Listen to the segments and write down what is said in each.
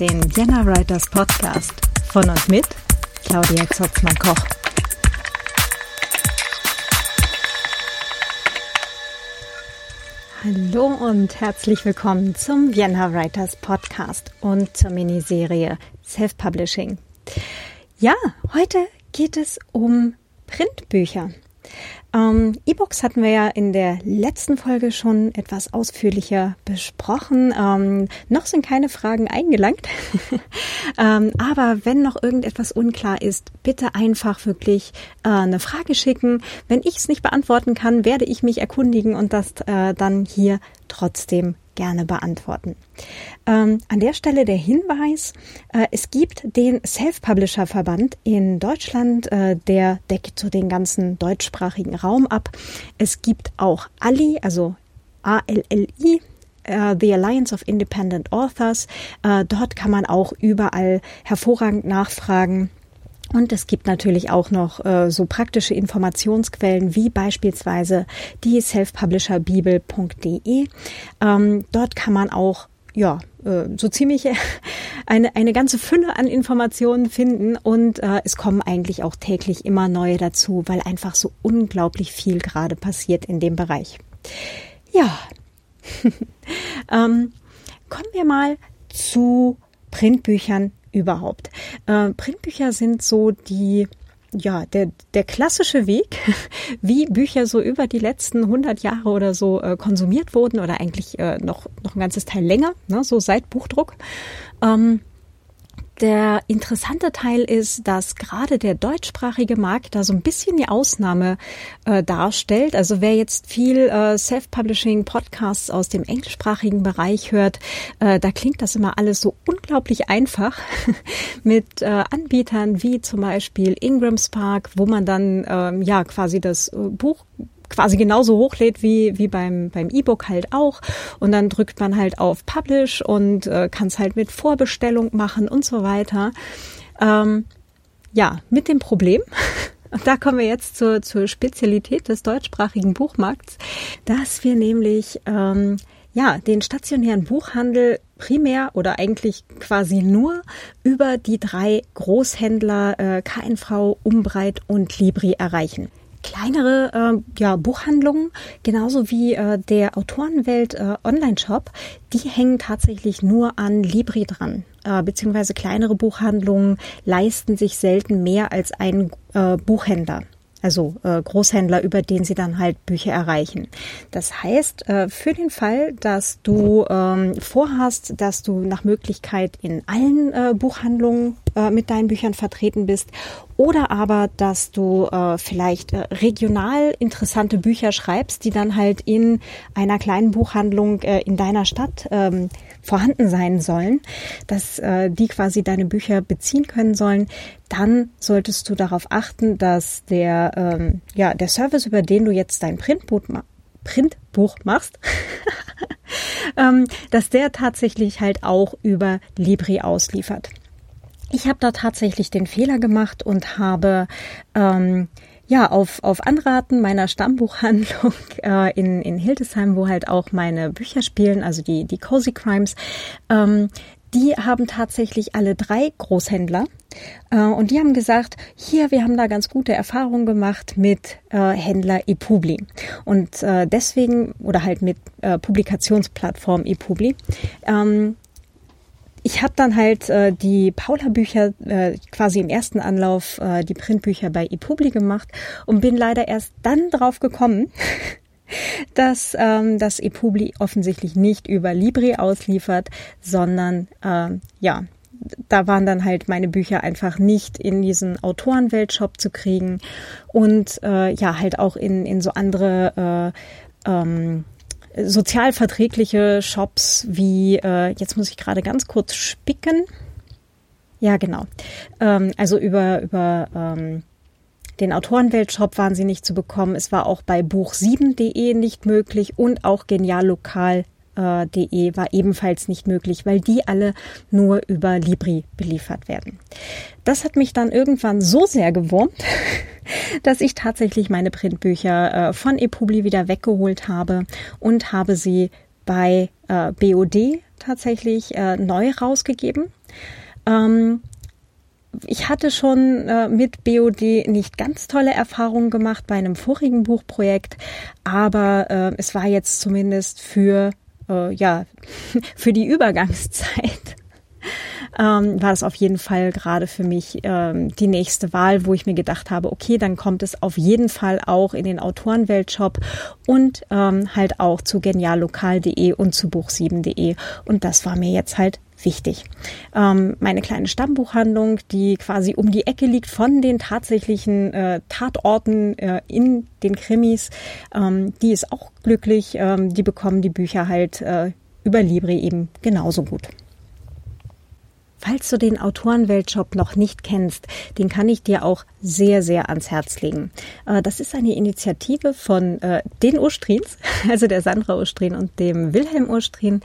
Den Vienna Writers Podcast von und mit Claudia Zotzmann-Koch. Hallo und herzlich willkommen zum Vienna Writers Podcast und zur Miniserie Self-Publishing. Ja, heute geht es um Printbücher. Ähm, E-Books hatten wir ja in der letzten Folge schon etwas ausführlicher besprochen. Ähm, noch sind keine Fragen eingelangt. ähm, aber wenn noch irgendetwas unklar ist, bitte einfach wirklich äh, eine Frage schicken. Wenn ich es nicht beantworten kann, werde ich mich erkundigen und das äh, dann hier trotzdem gerne beantworten. Ähm, an der Stelle der Hinweis, äh, es gibt den Self-Publisher-Verband in Deutschland, äh, der deckt so den ganzen deutschsprachigen Raum ab. Es gibt auch ALI, also A-L-L-I, Uh, the Alliance of Independent Authors. Uh, dort kann man auch überall hervorragend nachfragen. Und es gibt natürlich auch noch äh, so praktische Informationsquellen wie beispielsweise die selfpublisherbibel.de. Ähm, dort kann man auch ja, äh, so ziemlich eine, eine ganze Fülle an Informationen finden und äh, es kommen eigentlich auch täglich immer neue dazu, weil einfach so unglaublich viel gerade passiert in dem Bereich. Ja, ähm, kommen wir mal zu Printbüchern überhaupt. Äh, Printbücher sind so die ja, der, der klassische Weg, wie Bücher so über die letzten 100 Jahre oder so äh, konsumiert wurden oder eigentlich äh, noch, noch ein ganzes Teil länger, ne, so seit Buchdruck. Ähm, der interessante Teil ist, dass gerade der deutschsprachige Markt da so ein bisschen die Ausnahme äh, darstellt. Also wer jetzt viel äh, Self-Publishing Podcasts aus dem englischsprachigen Bereich hört, äh, da klingt das immer alles so unglaublich einfach mit äh, Anbietern wie zum Beispiel Ingram Spark, wo man dann ähm, ja quasi das äh, Buch quasi genauso hochlädt wie, wie beim, beim E-Book halt auch. Und dann drückt man halt auf Publish und äh, kann es halt mit Vorbestellung machen und so weiter. Ähm, ja, mit dem Problem, und da kommen wir jetzt zur, zur Spezialität des deutschsprachigen Buchmarkts, dass wir nämlich ähm, ja den stationären Buchhandel primär oder eigentlich quasi nur über die drei Großhändler äh, KNV, Umbreit und Libri erreichen kleinere äh, ja, Buchhandlungen, genauso wie äh, der Autorenwelt äh, Online-Shop, die hängen tatsächlich nur an Libri dran. Äh, beziehungsweise kleinere Buchhandlungen leisten sich selten mehr als einen äh, Buchhändler also äh, Großhändler, über den sie dann halt Bücher erreichen. Das heißt, äh, für den Fall, dass du ähm, vorhast, dass du nach Möglichkeit in allen äh, Buchhandlungen äh, mit deinen Büchern vertreten bist oder aber, dass du äh, vielleicht äh, regional interessante Bücher schreibst, die dann halt in einer kleinen Buchhandlung äh, in deiner Stadt ähm, vorhanden sein sollen, dass äh, die quasi deine Bücher beziehen können sollen, dann solltest du darauf achten, dass der, ähm, ja, der Service, über den du jetzt dein Printbuch, Printbuch machst, ähm, dass der tatsächlich halt auch über Libri ausliefert. Ich habe da tatsächlich den Fehler gemacht und habe ähm, ja, auf, auf Anraten meiner Stammbuchhandlung äh, in, in Hildesheim, wo halt auch meine Bücher spielen, also die, die Cozy Crimes, ähm, die haben tatsächlich alle drei Großhändler äh, und die haben gesagt, hier, wir haben da ganz gute Erfahrungen gemacht mit äh, Händler ePubli und äh, deswegen oder halt mit äh, Publikationsplattform ePubli. Ähm, ich habe dann halt äh, die Paula-Bücher äh, quasi im ersten Anlauf äh, die Printbücher bei ePubli gemacht und bin leider erst dann drauf gekommen, dass ähm, das ePubli offensichtlich nicht über Libri ausliefert, sondern äh, ja, da waren dann halt meine Bücher einfach nicht in diesen Autorenweltshop zu kriegen und äh, ja halt auch in in so andere äh, ähm, sozialverträgliche Shops wie, äh, jetzt muss ich gerade ganz kurz spicken. Ja, genau. Ähm, also über, über ähm, den Autorenweltshop waren sie nicht zu bekommen. Es war auch bei buch7.de nicht möglich und auch geniallokal.de äh, war ebenfalls nicht möglich, weil die alle nur über Libri beliefert werden. Das hat mich dann irgendwann so sehr gewurmt, dass ich tatsächlich meine Printbücher äh, von ePubli wieder weggeholt habe und habe sie bei äh, BOD tatsächlich äh, neu rausgegeben. Ähm, ich hatte schon mit BOD nicht ganz tolle Erfahrungen gemacht bei einem vorigen Buchprojekt, aber es war jetzt zumindest für äh, ja für die Übergangszeit ähm, war es auf jeden Fall gerade für mich ähm, die nächste Wahl, wo ich mir gedacht habe, okay, dann kommt es auf jeden Fall auch in den Autorenweltshop und ähm, halt auch zu geniallokal.de und zu buch7.de. Und das war mir jetzt halt wichtig. Ähm, meine kleine Stammbuchhandlung, die quasi um die Ecke liegt von den tatsächlichen äh, Tatorten äh, in den Krimis, ähm, die ist auch glücklich. Ähm, die bekommen die Bücher halt äh, über Libre eben genauso gut. Falls du den Autorenweltshop noch nicht kennst, den kann ich dir auch sehr, sehr ans Herz legen. Äh, das ist eine Initiative von äh, den Urstrins, also der Sandra Urstrin und dem Wilhelm Urstrin.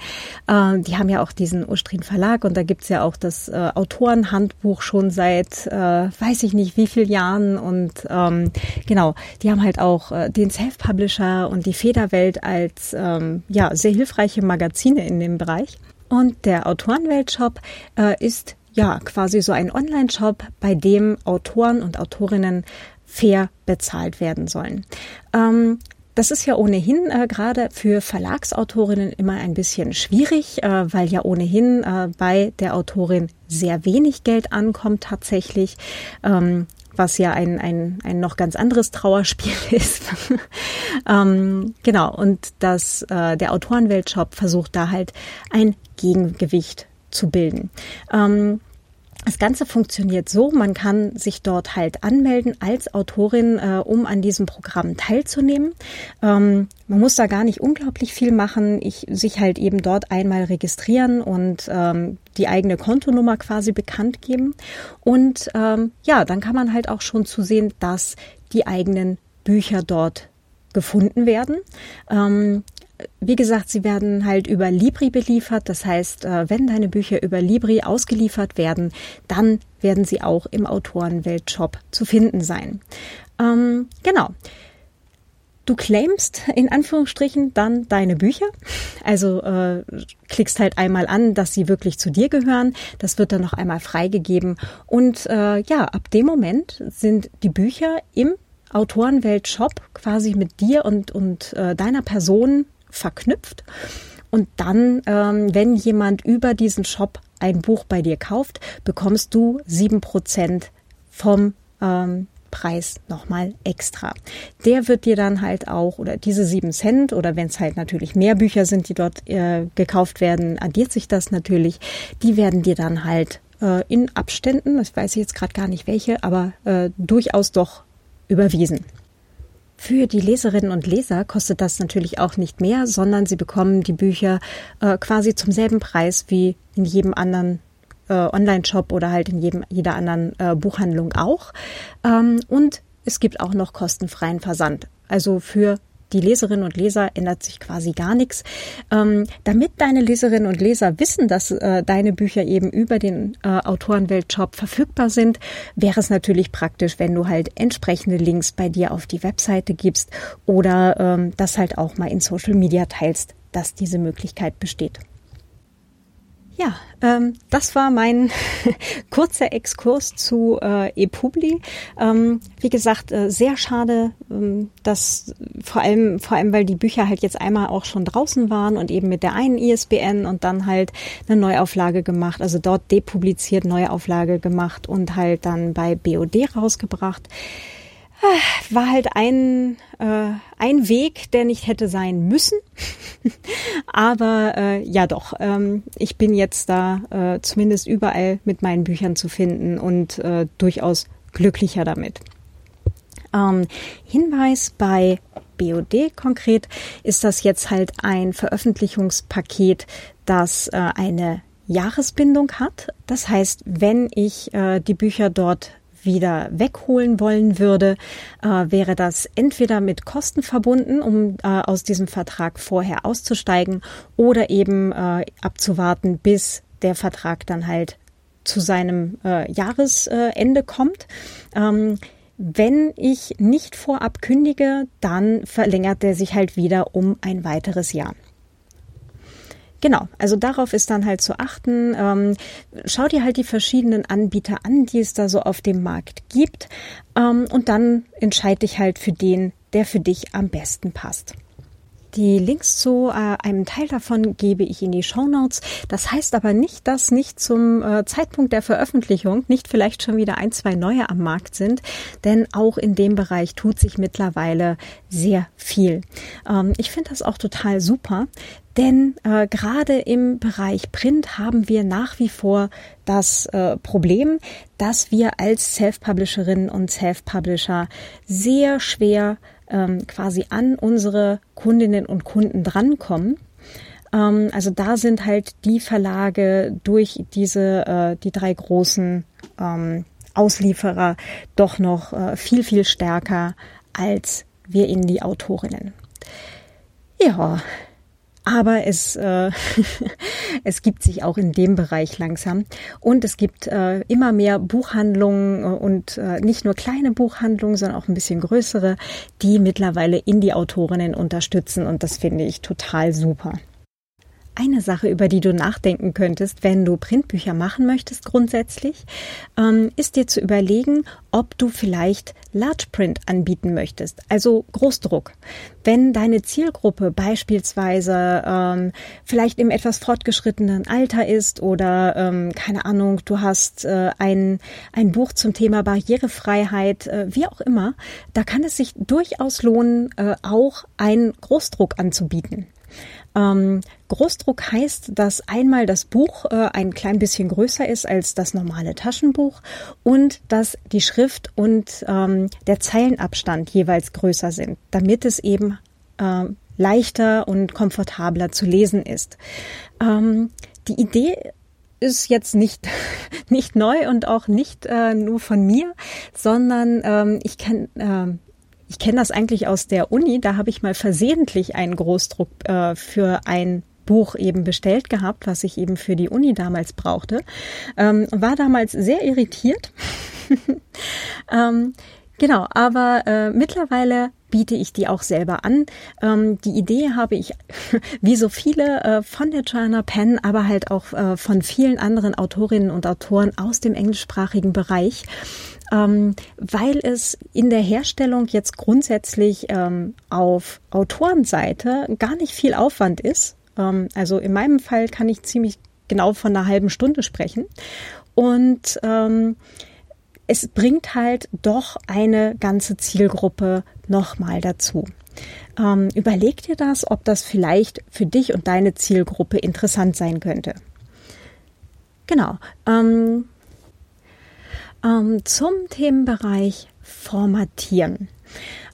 Äh, die haben ja auch diesen Urstrin Verlag und da gibt's ja auch das Autorenhandbuch schon seit weiß ich nicht wie viel Jahren. Und ähm, genau, die haben halt auch den Self-Publisher und die Federwelt als ähm, ja, sehr hilfreiche Magazine in dem Bereich. Und der Autorenweltshop äh, ist ja quasi so ein Online-Shop, bei dem Autoren und Autorinnen fair bezahlt werden sollen. Ähm, das ist ja ohnehin äh, gerade für Verlagsautorinnen immer ein bisschen schwierig, äh, weil ja ohnehin äh, bei der Autorin sehr wenig Geld ankommt tatsächlich. Ähm, was ja ein, ein, ein noch ganz anderes Trauerspiel ist. ähm, genau, und das, äh, der Autorenweltshop versucht da halt ein Gegengewicht zu bilden. Ähm, das Ganze funktioniert so, man kann sich dort halt anmelden als Autorin, äh, um an diesem Programm teilzunehmen. Ähm, man muss da gar nicht unglaublich viel machen, ich, sich halt eben dort einmal registrieren und ähm, die eigene Kontonummer quasi bekannt geben. Und ähm, ja, dann kann man halt auch schon zusehen, dass die eigenen Bücher dort gefunden werden. Ähm, wie gesagt, sie werden halt über Libri beliefert. Das heißt, äh, wenn deine Bücher über Libri ausgeliefert werden, dann werden sie auch im Autorenweltshop zu finden sein. Ähm, genau. Du claimst in Anführungsstrichen dann deine Bücher. Also äh, klickst halt einmal an, dass sie wirklich zu dir gehören. Das wird dann noch einmal freigegeben. Und äh, ja, ab dem Moment sind die Bücher im Autorenwelt-Shop quasi mit dir und, und äh, deiner Person verknüpft. Und dann, ähm, wenn jemand über diesen Shop ein Buch bei dir kauft, bekommst du sieben Prozent vom ähm, Preis nochmal extra. Der wird dir dann halt auch, oder diese sieben Cent, oder wenn es halt natürlich mehr Bücher sind, die dort äh, gekauft werden, addiert sich das natürlich. Die werden dir dann halt äh, in Abständen, das weiß ich jetzt gerade gar nicht welche, aber äh, durchaus doch überwiesen. Für die Leserinnen und Leser kostet das natürlich auch nicht mehr, sondern sie bekommen die Bücher äh, quasi zum selben Preis wie in jedem anderen äh, Online-Shop oder halt in jedem, jeder anderen äh, Buchhandlung auch. Ähm, und es gibt auch noch kostenfreien Versand. Also für die Leserinnen und Leser ändert sich quasi gar nichts. Ähm, damit deine Leserinnen und Leser wissen, dass äh, deine Bücher eben über den äh, Autorenweltshop verfügbar sind, wäre es natürlich praktisch, wenn du halt entsprechende Links bei dir auf die Webseite gibst oder ähm, das halt auch mal in Social Media teilst, dass diese Möglichkeit besteht. Ja, ähm, das war mein kurzer Exkurs zu äh, ePubli. Ähm, wie gesagt, äh, sehr schade, ähm, dass vor allem, vor allem, weil die Bücher halt jetzt einmal auch schon draußen waren und eben mit der einen ISBN und dann halt eine Neuauflage gemacht, also dort depubliziert, Neuauflage gemacht und halt dann bei BOD rausgebracht war halt ein, äh, ein Weg, der nicht hätte sein müssen. Aber äh, ja doch, ähm, ich bin jetzt da äh, zumindest überall mit meinen Büchern zu finden und äh, durchaus glücklicher damit. Ähm, Hinweis bei BOD konkret ist das jetzt halt ein Veröffentlichungspaket, das äh, eine Jahresbindung hat. Das heißt, wenn ich äh, die Bücher dort wieder wegholen wollen würde, äh, wäre das entweder mit Kosten verbunden, um äh, aus diesem Vertrag vorher auszusteigen oder eben äh, abzuwarten, bis der Vertrag dann halt zu seinem äh, Jahresende kommt. Ähm, wenn ich nicht vorab kündige, dann verlängert er sich halt wieder um ein weiteres Jahr. Genau, also darauf ist dann halt zu achten. Ähm, schau dir halt die verschiedenen Anbieter an, die es da so auf dem Markt gibt. Ähm, und dann entscheide dich halt für den, der für dich am besten passt. Die Links zu äh, einem Teil davon gebe ich in die Show Notes. Das heißt aber nicht, dass nicht zum äh, Zeitpunkt der Veröffentlichung nicht vielleicht schon wieder ein, zwei neue am Markt sind, denn auch in dem Bereich tut sich mittlerweile sehr viel. Ähm, ich finde das auch total super, denn äh, gerade im Bereich Print haben wir nach wie vor das äh, Problem, dass wir als Self-Publisherinnen und Self-Publisher sehr schwer ähm, quasi an unsere Kundinnen und Kunden drankommen. Ähm, also da sind halt die Verlage durch diese, äh, die drei großen ähm, Auslieferer doch noch äh, viel, viel stärker als wir in die Autorinnen. Ja, aber es, äh, es gibt sich auch in dem Bereich langsam. Und es gibt äh, immer mehr Buchhandlungen äh, und äh, nicht nur kleine Buchhandlungen, sondern auch ein bisschen größere, die mittlerweile Indie-Autorinnen unterstützen. Und das finde ich total super. Eine Sache, über die du nachdenken könntest, wenn du Printbücher machen möchtest grundsätzlich, ähm, ist dir zu überlegen, ob du vielleicht Large Print anbieten möchtest, also Großdruck. Wenn deine Zielgruppe beispielsweise ähm, vielleicht im etwas fortgeschrittenen Alter ist oder ähm, keine Ahnung, du hast äh, ein, ein Buch zum Thema Barrierefreiheit, äh, wie auch immer, da kann es sich durchaus lohnen, äh, auch einen Großdruck anzubieten. Ähm, Großdruck heißt, dass einmal das Buch äh, ein klein bisschen größer ist als das normale Taschenbuch und dass die Schrift und ähm, der Zeilenabstand jeweils größer sind, damit es eben äh, leichter und komfortabler zu lesen ist. Ähm, die Idee ist jetzt nicht, nicht neu und auch nicht äh, nur von mir, sondern ähm, ich kenne äh, ich kenne das eigentlich aus der Uni. Da habe ich mal versehentlich einen Großdruck äh, für ein Buch eben bestellt gehabt, was ich eben für die Uni damals brauchte. Ähm, war damals sehr irritiert. ähm, genau, aber äh, mittlerweile biete ich die auch selber an. Ähm, die Idee habe ich, wie so viele, äh, von der Joanna Penn, aber halt auch äh, von vielen anderen Autorinnen und Autoren aus dem englischsprachigen Bereich ähm, weil es in der Herstellung jetzt grundsätzlich ähm, auf Autorenseite gar nicht viel Aufwand ist. Ähm, also in meinem Fall kann ich ziemlich genau von einer halben Stunde sprechen. Und ähm, es bringt halt doch eine ganze Zielgruppe nochmal dazu. Ähm, überleg dir das, ob das vielleicht für dich und deine Zielgruppe interessant sein könnte. Genau. Ähm, ähm, zum Themenbereich Formatieren.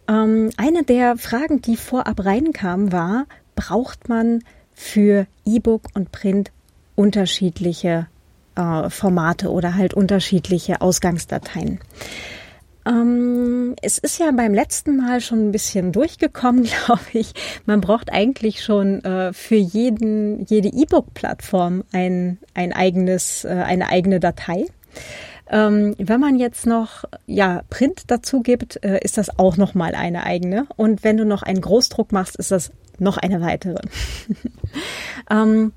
Ähm, eine der Fragen, die vorab reinkam, war, braucht man für E-Book und Print unterschiedliche äh, Formate oder halt unterschiedliche Ausgangsdateien? Ähm, es ist ja beim letzten Mal schon ein bisschen durchgekommen, glaube ich. Man braucht eigentlich schon äh, für jeden, jede E-Book-Plattform ein, ein eigenes, äh, eine eigene Datei. Ähm, wenn man jetzt noch ja Print dazu gibt, äh, ist das auch noch mal eine eigene. Und wenn du noch einen Großdruck machst, ist das noch eine weitere. ähm,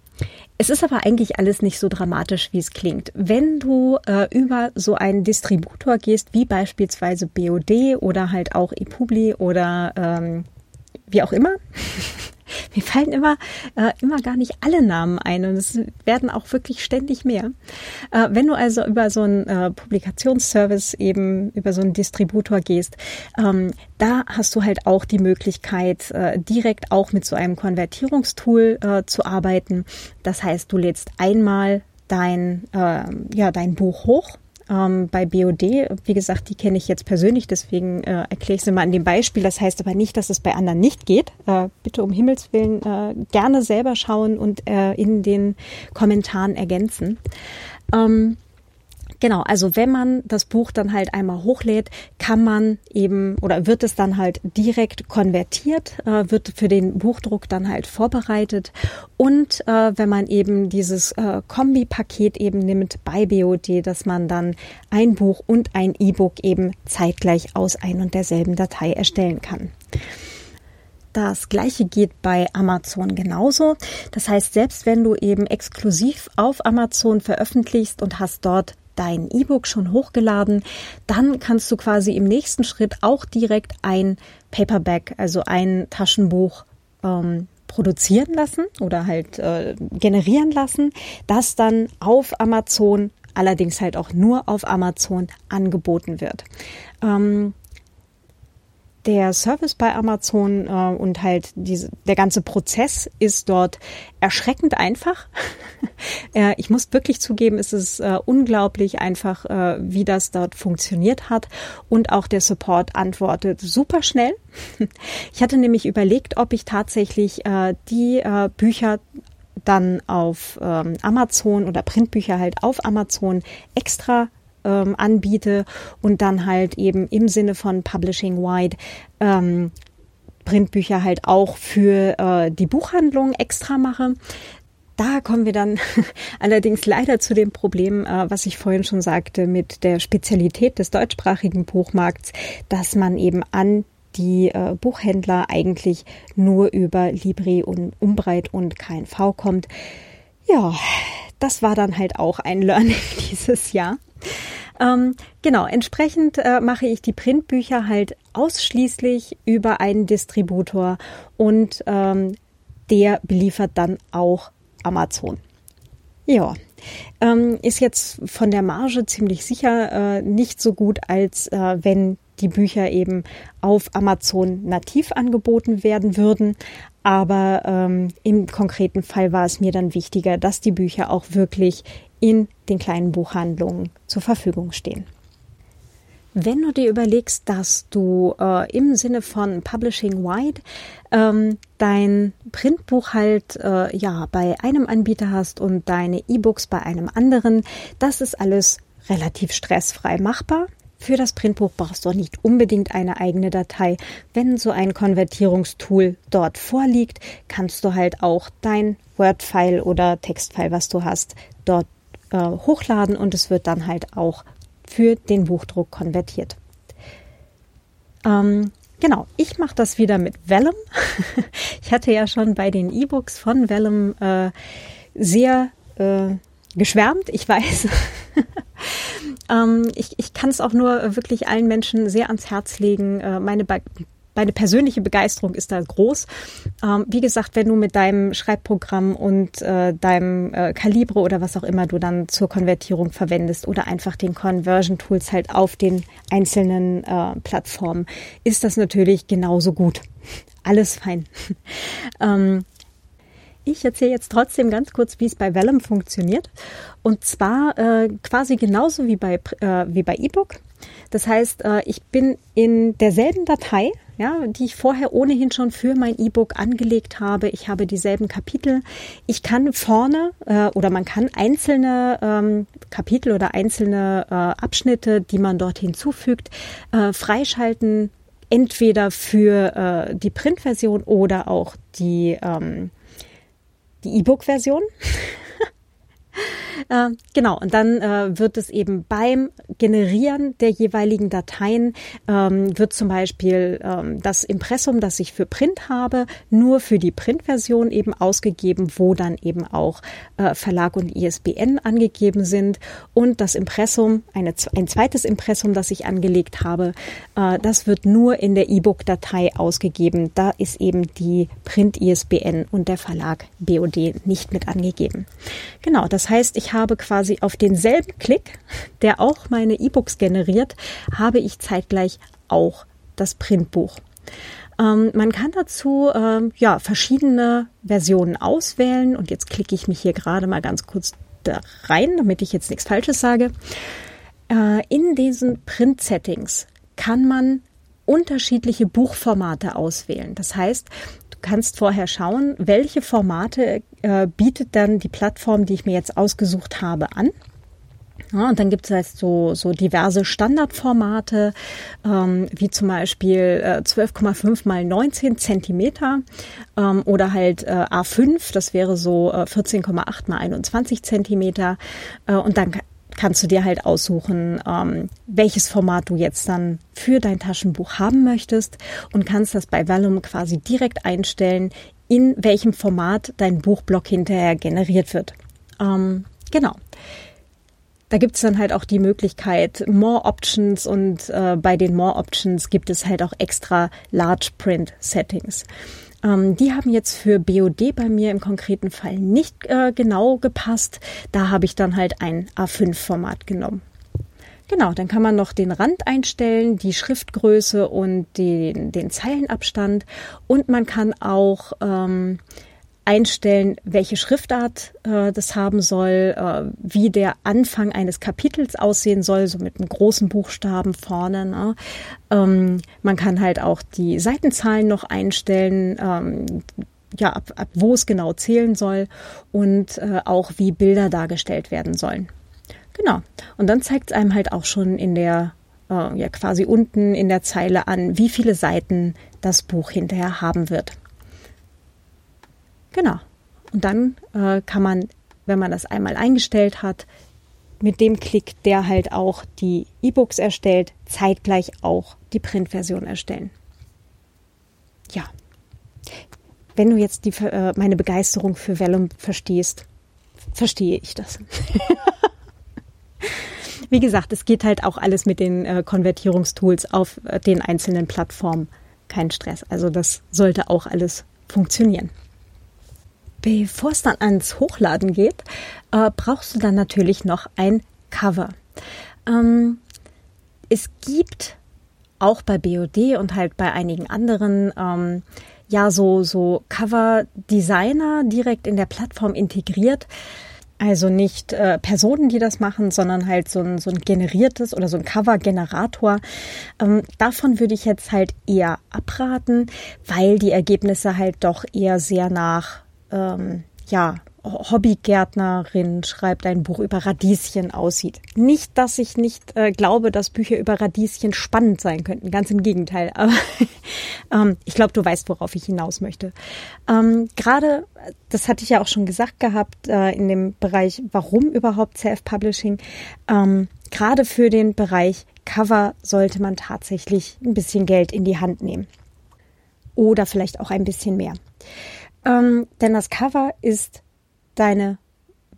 es ist aber eigentlich alles nicht so dramatisch, wie es klingt. Wenn du äh, über so einen Distributor gehst, wie beispielsweise BOD oder halt auch ePubli oder ähm, wie auch immer, mir fallen immer, äh, immer gar nicht alle Namen ein und es werden auch wirklich ständig mehr. Äh, wenn du also über so einen äh, Publikationsservice eben, über so einen Distributor gehst, ähm, da hast du halt auch die Möglichkeit, äh, direkt auch mit so einem Konvertierungstool äh, zu arbeiten. Das heißt, du lädst einmal dein, äh, ja, dein Buch hoch ähm, bei BOD, wie gesagt, die kenne ich jetzt persönlich, deswegen äh, erkläre ich sie mal an dem Beispiel. Das heißt aber nicht, dass es bei anderen nicht geht. Äh, bitte um Himmels Willen äh, gerne selber schauen und äh, in den Kommentaren ergänzen. Ähm, Genau, also wenn man das Buch dann halt einmal hochlädt, kann man eben oder wird es dann halt direkt konvertiert, äh, wird für den Buchdruck dann halt vorbereitet und äh, wenn man eben dieses äh, Kombi-Paket eben nimmt bei BOD, dass man dann ein Buch und ein E-Book eben zeitgleich aus ein und derselben Datei erstellen kann. Das gleiche geht bei Amazon genauso. Das heißt, selbst wenn du eben exklusiv auf Amazon veröffentlichst und hast dort dein E-Book schon hochgeladen, dann kannst du quasi im nächsten Schritt auch direkt ein Paperback, also ein Taschenbuch ähm, produzieren lassen oder halt äh, generieren lassen, das dann auf Amazon, allerdings halt auch nur auf Amazon angeboten wird. Ähm, der Service bei Amazon äh, und halt diese, der ganze Prozess ist dort erschreckend einfach. äh, ich muss wirklich zugeben, es ist äh, unglaublich einfach, äh, wie das dort funktioniert hat. Und auch der Support antwortet super schnell. ich hatte nämlich überlegt, ob ich tatsächlich äh, die äh, Bücher dann auf ähm, Amazon oder Printbücher halt auf Amazon extra ähm, anbiete und dann halt eben im Sinne von Publishing Wide ähm, Printbücher halt auch für äh, die Buchhandlung extra mache. Da kommen wir dann allerdings leider zu dem Problem, äh, was ich vorhin schon sagte, mit der Spezialität des deutschsprachigen Buchmarkts, dass man eben an die äh, Buchhändler eigentlich nur über Libri und Umbreit und KNV kommt. Ja, das war dann halt auch ein Learning dieses Jahr. Ähm, genau, entsprechend äh, mache ich die Printbücher halt ausschließlich über einen Distributor und ähm, der beliefert dann auch Amazon. Ja, ähm, ist jetzt von der Marge ziemlich sicher äh, nicht so gut, als äh, wenn die Bücher eben auf Amazon nativ angeboten werden würden. Aber ähm, im konkreten Fall war es mir dann wichtiger, dass die Bücher auch wirklich in den kleinen Buchhandlungen zur Verfügung stehen. Wenn du dir überlegst, dass du äh, im Sinne von Publishing Wide ähm, dein Printbuch halt äh, ja bei einem Anbieter hast und deine E-Books bei einem anderen, das ist alles relativ stressfrei machbar. Für das Printbuch brauchst du nicht unbedingt eine eigene Datei. Wenn so ein Konvertierungstool dort vorliegt, kannst du halt auch dein Word-File oder Textfile, was du hast, dort äh, hochladen und es wird dann halt auch für den Buchdruck konvertiert. Ähm, genau, ich mache das wieder mit Vellum. ich hatte ja schon bei den E-Books von Vellum äh, sehr äh, geschwärmt, ich weiß. ähm, ich ich kann es auch nur wirklich allen Menschen sehr ans Herz legen. Äh, meine meine persönliche Begeisterung ist da groß. Ähm, wie gesagt, wenn du mit deinem Schreibprogramm und äh, deinem äh, Kalibre oder was auch immer du dann zur Konvertierung verwendest oder einfach den Conversion Tools halt auf den einzelnen äh, Plattformen, ist das natürlich genauso gut. Alles fein. ähm, ich erzähle jetzt trotzdem ganz kurz, wie es bei Vellum funktioniert. Und zwar äh, quasi genauso wie bei, äh, wie bei eBook. Das heißt, äh, ich bin in derselben Datei, ja, die ich vorher ohnehin schon für mein E-Book angelegt habe. Ich habe dieselben Kapitel. Ich kann vorne äh, oder man kann einzelne ähm, Kapitel oder einzelne äh, Abschnitte, die man dort hinzufügt, äh, freischalten. Entweder für äh, die Printversion oder auch die ähm, die E-Book-Version. Äh, genau, und dann äh, wird es eben beim Generieren der jeweiligen Dateien, ähm, wird zum Beispiel ähm, das Impressum, das ich für Print habe, nur für die Printversion eben ausgegeben, wo dann eben auch äh, Verlag und ISBN angegeben sind. Und das Impressum, eine, ein zweites Impressum, das ich angelegt habe, äh, das wird nur in der E-Book-Datei ausgegeben. Da ist eben die Print-ISBN und der Verlag BOD nicht mit angegeben. Genau, das heißt, ich habe quasi auf denselben Klick, der auch meine E-Books generiert, habe ich zeitgleich auch das Printbuch. Ähm, man kann dazu ähm, ja verschiedene Versionen auswählen und jetzt klicke ich mich hier gerade mal ganz kurz da rein, damit ich jetzt nichts Falsches sage. Äh, in diesen Print-Settings kann man unterschiedliche Buchformate auswählen. Das heißt, kannst vorher schauen, welche Formate äh, bietet dann die Plattform, die ich mir jetzt ausgesucht habe, an. Ja, und dann gibt es halt so, so diverse Standardformate, ähm, wie zum Beispiel äh, 12,5 mal 19 Zentimeter ähm, oder halt äh, A5, das wäre so äh, 14,8 mal 21 Zentimeter. Äh, und dann kannst du dir halt aussuchen, ähm, welches Format du jetzt dann für dein Taschenbuch haben möchtest und kannst das bei Vellum quasi direkt einstellen, in welchem Format dein Buchblock hinterher generiert wird. Ähm, genau. Da gibt es dann halt auch die Möglichkeit More Options und äh, bei den More Options gibt es halt auch extra Large Print Settings. Ähm, die haben jetzt für BOD bei mir im konkreten Fall nicht äh, genau gepasst. Da habe ich dann halt ein A5-Format genommen. Genau, dann kann man noch den Rand einstellen, die Schriftgröße und den, den Zeilenabstand. Und man kann auch ähm, einstellen, welche Schriftart äh, das haben soll, äh, wie der Anfang eines Kapitels aussehen soll, so mit einem großen Buchstaben vorne. Ne? Ähm, man kann halt auch die Seitenzahlen noch einstellen, ähm, ja, ab, ab wo es genau zählen soll und äh, auch wie Bilder dargestellt werden sollen. Genau. Und dann zeigt es einem halt auch schon in der, äh, ja, quasi unten in der Zeile an, wie viele Seiten das Buch hinterher haben wird. Genau. Und dann äh, kann man, wenn man das einmal eingestellt hat, mit dem Klick, der halt auch die E-Books erstellt, zeitgleich auch die Printversion erstellen. Ja. Wenn du jetzt die, äh, meine Begeisterung für Vellum verstehst, verstehe ich das. Wie gesagt, es geht halt auch alles mit den äh, Konvertierungstools auf äh, den einzelnen Plattformen. Kein Stress. Also das sollte auch alles funktionieren. Bevor es dann ans Hochladen geht, äh, brauchst du dann natürlich noch ein Cover. Ähm, es gibt auch bei BOD und halt bei einigen anderen ähm, ja so so Cover Designer direkt in der Plattform integriert. Also nicht äh, Personen, die das machen, sondern halt so ein, so ein generiertes oder so ein Cover-Generator. Ähm, davon würde ich jetzt halt eher abraten, weil die Ergebnisse halt doch eher sehr nach ähm, ja, Hobbygärtnerin schreibt ein Buch über Radieschen aussieht. Nicht, dass ich nicht äh, glaube, dass Bücher über Radieschen spannend sein könnten, ganz im Gegenteil. Aber ähm, ich glaube, du weißt, worauf ich hinaus möchte. Ähm, Gerade, das hatte ich ja auch schon gesagt gehabt, äh, in dem Bereich, warum überhaupt Self-Publishing. Ähm, Gerade für den Bereich Cover sollte man tatsächlich ein bisschen Geld in die Hand nehmen. Oder vielleicht auch ein bisschen mehr. Ähm, denn das Cover ist deine,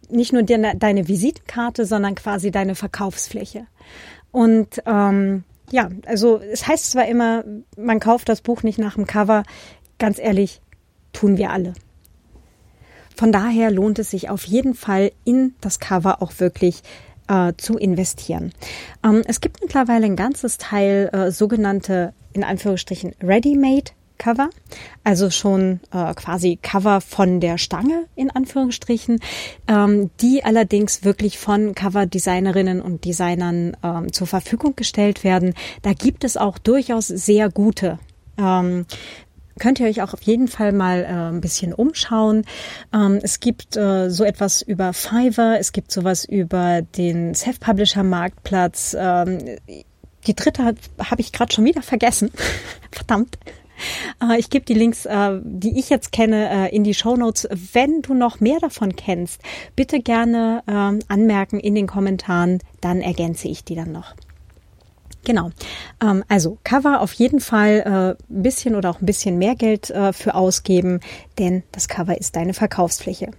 nicht nur deine, deine Visitenkarte, sondern quasi deine Verkaufsfläche. Und ähm, ja, also es heißt zwar immer, man kauft das Buch nicht nach dem Cover. Ganz ehrlich, tun wir alle. Von daher lohnt es sich auf jeden Fall in das Cover auch wirklich äh, zu investieren. Ähm, es gibt mittlerweile ein ganzes Teil äh, sogenannte, in Anführungsstrichen, Ready-Made Cover, also schon äh, quasi Cover von der Stange in Anführungsstrichen, ähm, die allerdings wirklich von Cover-Designerinnen und Designern ähm, zur Verfügung gestellt werden. Da gibt es auch durchaus sehr gute. Ähm, könnt ihr euch auch auf jeden Fall mal äh, ein bisschen umschauen. Ähm, es gibt äh, so etwas über Fiverr, es gibt sowas über den Self-Publisher-Marktplatz. Ähm, die dritte habe hab ich gerade schon wieder vergessen. Verdammt. Äh, ich gebe die Links, äh, die ich jetzt kenne, äh, in die Show Notes. Wenn du noch mehr davon kennst, bitte gerne ähm, anmerken in den Kommentaren, dann ergänze ich die dann noch. Genau. Ähm, also Cover auf jeden Fall ein bisschen oder auch ein bisschen mehr Geld für ausgeben, denn das Cover ist deine Verkaufsfläche.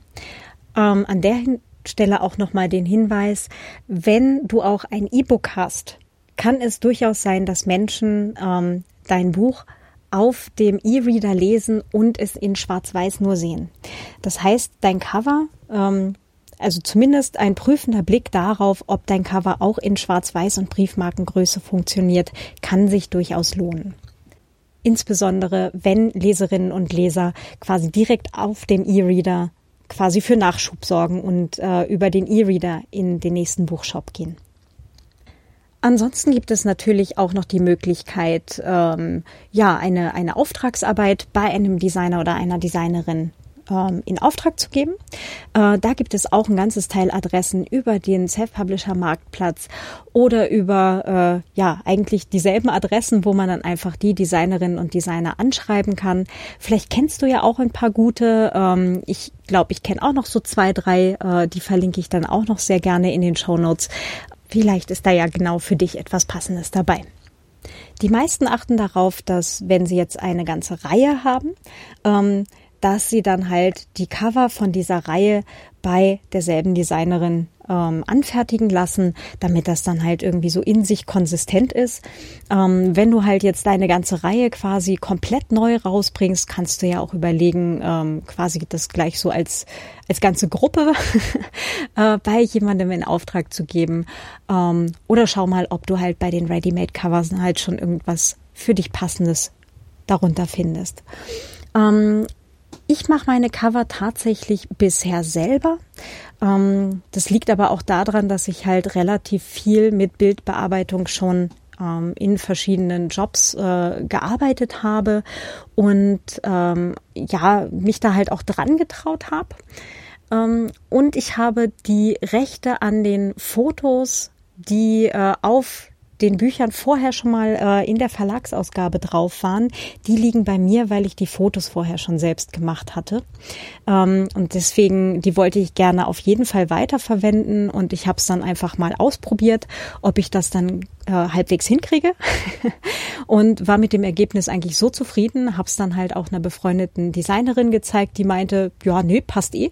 Ähm, an der Stelle auch nochmal den Hinweis, wenn du auch ein E-Book hast, kann es durchaus sein, dass Menschen dein Buch auf dem E-Reader lesen und es in Schwarz-Weiß nur sehen. Das heißt, dein Cover, ähm, also zumindest ein prüfender Blick darauf, ob dein Cover auch in Schwarz-Weiß und Briefmarkengröße funktioniert, kann sich durchaus lohnen. Insbesondere wenn Leserinnen und Leser quasi direkt auf dem E-Reader quasi für Nachschub sorgen und äh, über den E-Reader in den nächsten Buchshop gehen. Ansonsten gibt es natürlich auch noch die Möglichkeit, ähm, ja, eine, eine Auftragsarbeit bei einem Designer oder einer Designerin ähm, in Auftrag zu geben. Äh, da gibt es auch ein ganzes Teil Adressen über den Self-Publisher Marktplatz oder über äh, ja eigentlich dieselben Adressen, wo man dann einfach die Designerinnen und Designer anschreiben kann. Vielleicht kennst du ja auch ein paar gute. Ähm, ich glaube, ich kenne auch noch so zwei, drei. Äh, die verlinke ich dann auch noch sehr gerne in den Show Notes. Vielleicht ist da ja genau für dich etwas Passendes dabei. Die meisten achten darauf, dass wenn sie jetzt eine ganze Reihe haben, ähm, dass sie dann halt die Cover von dieser Reihe bei derselben Designerin ähm, anfertigen lassen, damit das dann halt irgendwie so in sich konsistent ist. Ähm, wenn du halt jetzt deine ganze Reihe quasi komplett neu rausbringst, kannst du ja auch überlegen, ähm, quasi das gleich so als, als ganze Gruppe äh, bei jemandem in Auftrag zu geben. Ähm, oder schau mal, ob du halt bei den Ready-Made-Covers halt schon irgendwas für dich passendes darunter findest. Ähm, ich mache meine Cover tatsächlich bisher selber. Ähm, das liegt aber auch daran, dass ich halt relativ viel mit Bildbearbeitung schon ähm, in verschiedenen Jobs äh, gearbeitet habe und ähm, ja, mich da halt auch dran getraut habe. Ähm, und ich habe die Rechte an den Fotos, die äh, auf den Büchern vorher schon mal äh, in der Verlagsausgabe drauf waren, die liegen bei mir, weil ich die Fotos vorher schon selbst gemacht hatte. Ähm, und deswegen, die wollte ich gerne auf jeden Fall weiterverwenden und ich habe es dann einfach mal ausprobiert, ob ich das dann äh, halbwegs hinkriege und war mit dem Ergebnis eigentlich so zufrieden, habe es dann halt auch einer befreundeten Designerin gezeigt, die meinte, ja, nee, passt eh.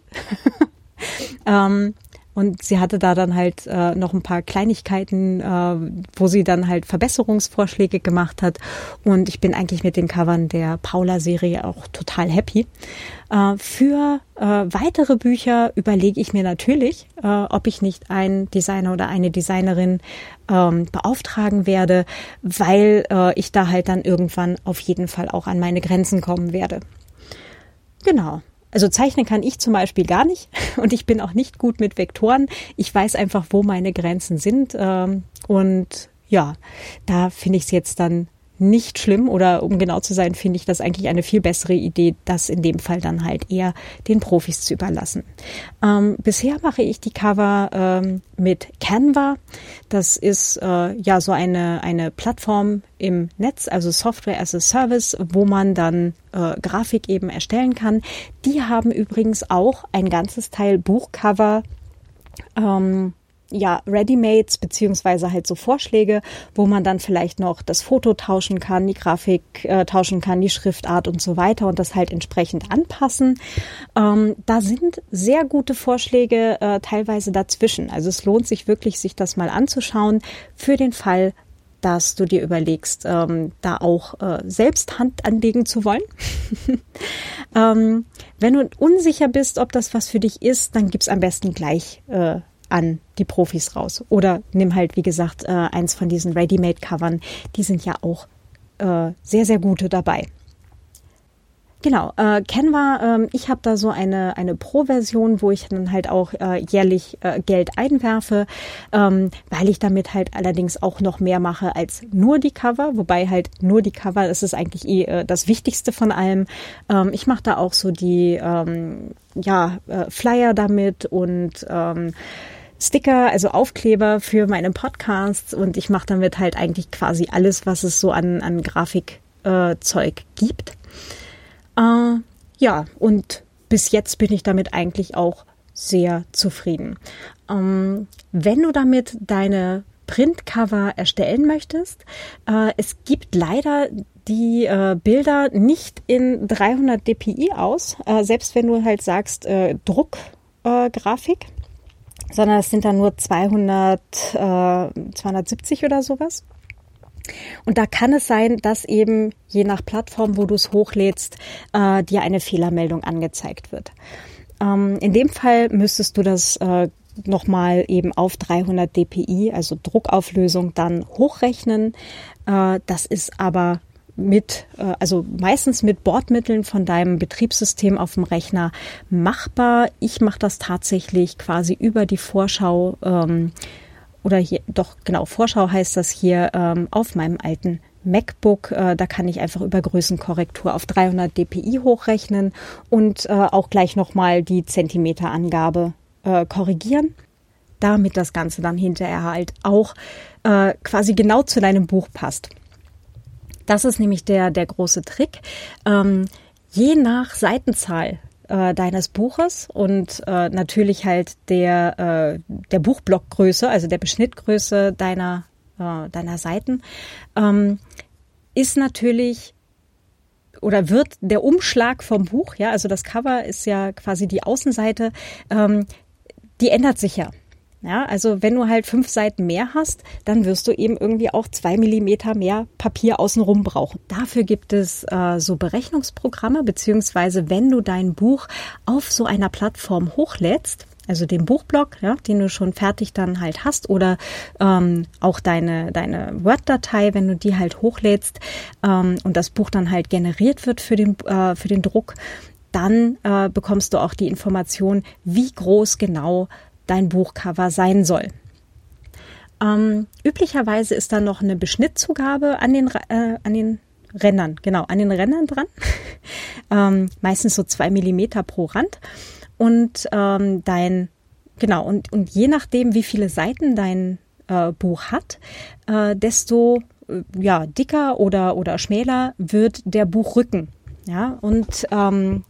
ähm, und sie hatte da dann halt äh, noch ein paar Kleinigkeiten, äh, wo sie dann halt Verbesserungsvorschläge gemacht hat. Und ich bin eigentlich mit den Covern der Paula-Serie auch total happy. Äh, für äh, weitere Bücher überlege ich mir natürlich, äh, ob ich nicht einen Designer oder eine Designerin ähm, beauftragen werde, weil äh, ich da halt dann irgendwann auf jeden Fall auch an meine Grenzen kommen werde. Genau. Also zeichnen kann ich zum Beispiel gar nicht und ich bin auch nicht gut mit Vektoren. Ich weiß einfach, wo meine Grenzen sind. Ähm, und ja, da finde ich es jetzt dann nicht schlimm oder um genau zu sein, finde ich das eigentlich eine viel bessere Idee, das in dem Fall dann halt eher den Profis zu überlassen. Ähm, bisher mache ich die Cover ähm, mit Canva. Das ist äh, ja so eine, eine Plattform im Netz, also Software as a Service, wo man dann äh, Grafik eben erstellen kann. Die haben übrigens auch ein ganzes Teil Buchcover. Ähm, ja, Readymates beziehungsweise halt so Vorschläge, wo man dann vielleicht noch das Foto tauschen kann, die Grafik äh, tauschen kann, die Schriftart und so weiter und das halt entsprechend anpassen. Ähm, da sind sehr gute Vorschläge äh, teilweise dazwischen. Also es lohnt sich wirklich, sich das mal anzuschauen für den Fall, dass du dir überlegst, ähm, da auch äh, selbst Hand anlegen zu wollen. ähm, wenn du unsicher bist, ob das was für dich ist, dann gib's am besten gleich äh, an die Profis raus. Oder nimm halt, wie gesagt, äh, eins von diesen Ready-Made-Covern. Die sind ja auch äh, sehr, sehr gute dabei. Genau, äh, Canva, äh, ich habe da so eine, eine Pro-Version, wo ich dann halt auch äh, jährlich äh, Geld einwerfe, ähm, weil ich damit halt allerdings auch noch mehr mache als nur die Cover, wobei halt nur die Cover, das ist eigentlich eh äh, das Wichtigste von allem. Ähm, ich mache da auch so die ähm, ja, äh, Flyer damit und ähm, Sticker, also Aufkleber für meine Podcasts und ich mache damit halt eigentlich quasi alles, was es so an, an Grafikzeug äh, gibt. Äh, ja, und bis jetzt bin ich damit eigentlich auch sehr zufrieden. Ähm, wenn du damit deine Printcover erstellen möchtest, äh, es gibt leider die äh, Bilder nicht in 300 dpi aus, äh, selbst wenn du halt sagst äh, Druckgrafik sondern es sind dann nur 200, äh, 270 oder sowas. Und da kann es sein, dass eben je nach Plattform, wo du es hochlädst, äh, dir eine Fehlermeldung angezeigt wird. Ähm, in dem Fall müsstest du das äh, nochmal eben auf 300 dpi, also Druckauflösung, dann hochrechnen. Äh, das ist aber mit, äh, also meistens mit Bordmitteln von deinem Betriebssystem auf dem Rechner machbar. Ich mache das tatsächlich quasi über die Vorschau ähm, oder hier, doch genau, Vorschau heißt das hier ähm, auf meinem alten MacBook, äh, da kann ich einfach über Größenkorrektur auf 300 dpi hochrechnen und äh, auch gleich nochmal die Zentimeterangabe äh, korrigieren, damit das Ganze dann hinterher halt auch äh, quasi genau zu deinem Buch passt. Das ist nämlich der, der große Trick. Ähm, je nach Seitenzahl äh, deines Buches und äh, natürlich halt der, äh, der Buchblockgröße, also der Beschnittgröße deiner äh, deiner Seiten, ähm, ist natürlich oder wird der Umschlag vom Buch, ja, also das Cover ist ja quasi die Außenseite, ähm, die ändert sich ja. Ja, also wenn du halt fünf Seiten mehr hast, dann wirst du eben irgendwie auch zwei Millimeter mehr Papier außenrum brauchen. Dafür gibt es äh, so Berechnungsprogramme, beziehungsweise wenn du dein Buch auf so einer Plattform hochlädst, also den Buchblock, ja, den du schon fertig dann halt hast oder ähm, auch deine, deine Word-Datei, wenn du die halt hochlädst ähm, und das Buch dann halt generiert wird für den, äh, für den Druck, dann äh, bekommst du auch die Information, wie groß genau dein Buchcover sein soll. Ähm, üblicherweise ist da noch eine Beschnittzugabe an den, äh, an den Rändern, genau, an den Rändern dran. ähm, meistens so zwei Millimeter pro Rand und ähm, dein, genau, und, und je nachdem, wie viele Seiten dein äh, Buch hat, äh, desto äh, ja, dicker oder, oder schmäler wird der Buchrücken. Ja, und ähm,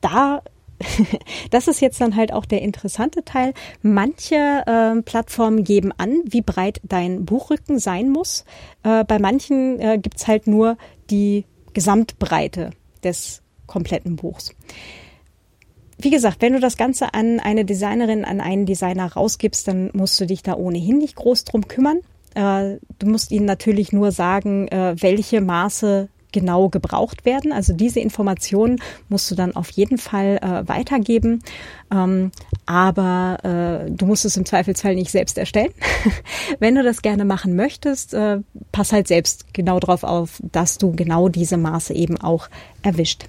da das ist jetzt dann halt auch der interessante Teil. Manche äh, Plattformen geben an, wie breit dein Buchrücken sein muss. Äh, bei manchen äh, gibt's halt nur die Gesamtbreite des kompletten Buchs wie gesagt, wenn du das Ganze an eine Designerin, an einen Designer rausgibst, dann musst du dich da ohnehin nicht groß drum kümmern. Äh, du musst ihnen natürlich nur sagen, äh, welche Maße genau gebraucht werden. Also diese Informationen musst du dann auf jeden Fall äh, weitergeben. Ähm, aber äh, du musst es im Zweifelsfall nicht selbst erstellen. Wenn du das gerne machen möchtest, äh, pass halt selbst genau darauf auf, dass du genau diese Maße eben auch erwischt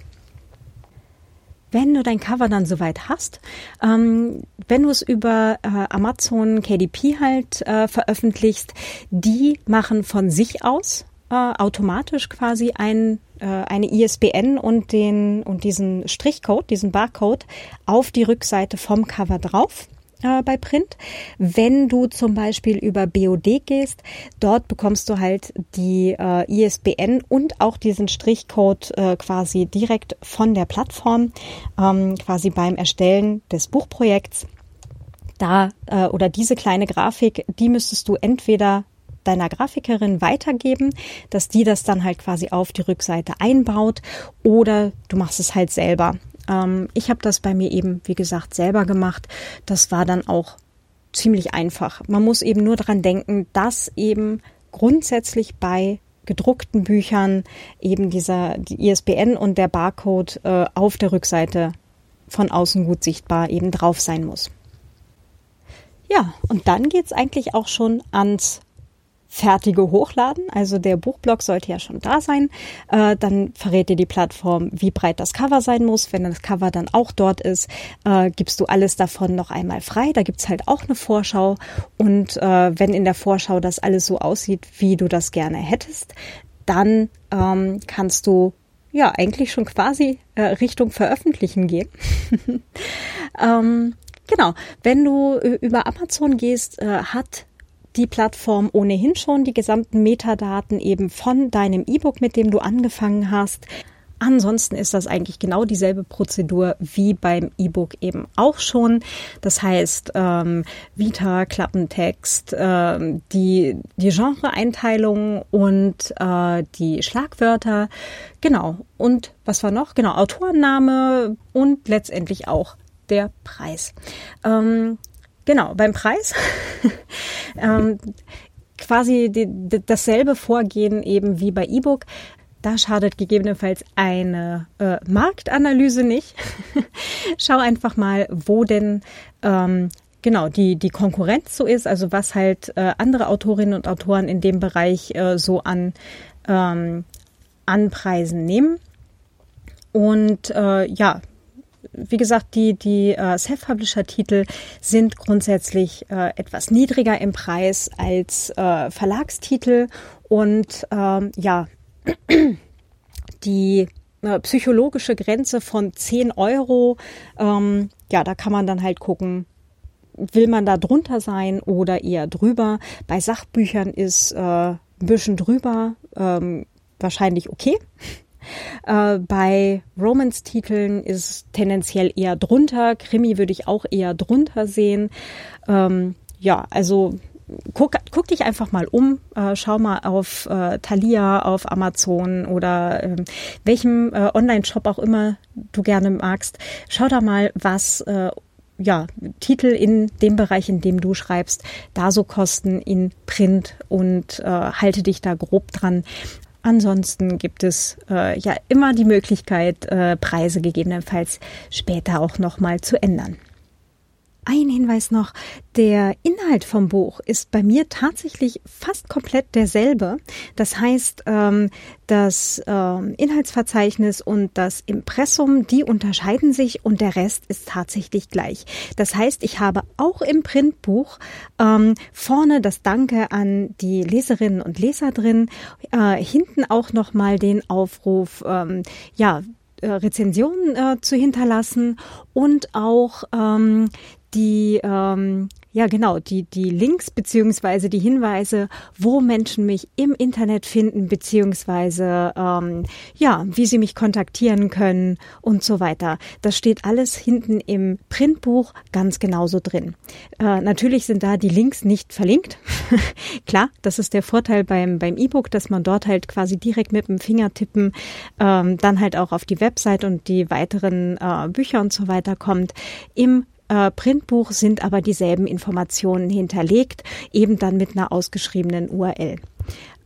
wenn du dein Cover dann soweit hast, ähm, wenn du es über äh, Amazon KDP halt äh, veröffentlichst, die machen von sich aus äh, automatisch quasi ein, äh, eine ISBN und den und diesen Strichcode, diesen Barcode auf die Rückseite vom Cover drauf äh, bei Print. Wenn du zum Beispiel über BOD gehst, dort bekommst du halt die äh, ISBN und auch diesen Strichcode äh, quasi direkt von der Plattform, ähm, quasi beim Erstellen des Buchprojekts. Da äh, oder diese kleine Grafik, die müsstest du entweder deiner Grafikerin weitergeben, dass die das dann halt quasi auf die Rückseite einbaut oder du machst es halt selber. Ähm, ich habe das bei mir eben, wie gesagt, selber gemacht. Das war dann auch ziemlich einfach. Man muss eben nur dran denken, dass eben grundsätzlich bei gedruckten Büchern eben dieser die ISBN und der Barcode äh, auf der Rückseite von außen gut sichtbar eben drauf sein muss. Ja, und dann geht's eigentlich auch schon ans fertige hochladen. Also der Buchblock sollte ja schon da sein. Äh, dann verrät dir die Plattform, wie breit das Cover sein muss. Wenn das Cover dann auch dort ist, äh, gibst du alles davon noch einmal frei. Da gibt's halt auch eine Vorschau. Und äh, wenn in der Vorschau das alles so aussieht, wie du das gerne hättest, dann ähm, kannst du ja eigentlich schon quasi äh, Richtung Veröffentlichen gehen. ähm, genau. Wenn du äh, über Amazon gehst, äh, hat die Plattform ohnehin schon die gesamten Metadaten eben von deinem E-Book, mit dem du angefangen hast. Ansonsten ist das eigentlich genau dieselbe Prozedur wie beim E-Book eben auch schon. Das heißt, ähm, Vita, Klappentext, äh, die, die Genre-Einteilung und äh, die Schlagwörter. Genau. Und was war noch? Genau, Autorenname und letztendlich auch der Preis. Ähm, Genau, beim Preis ähm, quasi die, die, dasselbe Vorgehen eben wie bei E-Book. Da schadet gegebenenfalls eine äh, Marktanalyse nicht. Schau einfach mal, wo denn ähm, genau die, die Konkurrenz so ist, also was halt äh, andere Autorinnen und Autoren in dem Bereich äh, so an, ähm, an Preisen nehmen. Und äh, ja, wie gesagt, die, die äh, Self-Publisher-Titel sind grundsätzlich äh, etwas niedriger im Preis als äh, Verlagstitel und ähm, ja, die äh, psychologische Grenze von 10 Euro, ähm, ja, da kann man dann halt gucken, will man da drunter sein oder eher drüber. Bei Sachbüchern ist äh, ein bisschen drüber ähm, wahrscheinlich okay. Äh, bei Romance-Titeln ist tendenziell eher drunter. Krimi würde ich auch eher drunter sehen. Ähm, ja, also guck, guck dich einfach mal um, äh, schau mal auf äh, Thalia, auf Amazon oder äh, welchem äh, Online-Shop auch immer du gerne magst. Schau da mal, was äh, ja, Titel in dem Bereich, in dem du schreibst, da so kosten in Print und äh, halte dich da grob dran. Ansonsten gibt es äh, ja immer die Möglichkeit, äh, Preise gegebenenfalls später auch nochmal zu ändern. Ein Hinweis noch, der Inhalt vom Buch ist bei mir tatsächlich fast komplett derselbe. Das heißt, ähm, das ähm, Inhaltsverzeichnis und das Impressum, die unterscheiden sich und der Rest ist tatsächlich gleich. Das heißt, ich habe auch im Printbuch ähm, vorne das Danke an die Leserinnen und Leser drin, äh, hinten auch nochmal den Aufruf, ja, äh, Rezensionen äh, zu hinterlassen und auch ähm, die ähm, ja, genau, die, die Links beziehungsweise die Hinweise, wo Menschen mich im Internet finden, beziehungsweise ähm, ja, wie sie mich kontaktieren können und so weiter. Das steht alles hinten im Printbuch ganz genauso drin. Äh, natürlich sind da die Links nicht verlinkt. Klar, das ist der Vorteil beim, beim E-Book, dass man dort halt quasi direkt mit dem Finger tippen, ähm, dann halt auch auf die Website und die weiteren äh, Bücher und so weiter kommt. Im äh, Printbuch sind aber dieselben Informationen hinterlegt, eben dann mit einer ausgeschriebenen URL.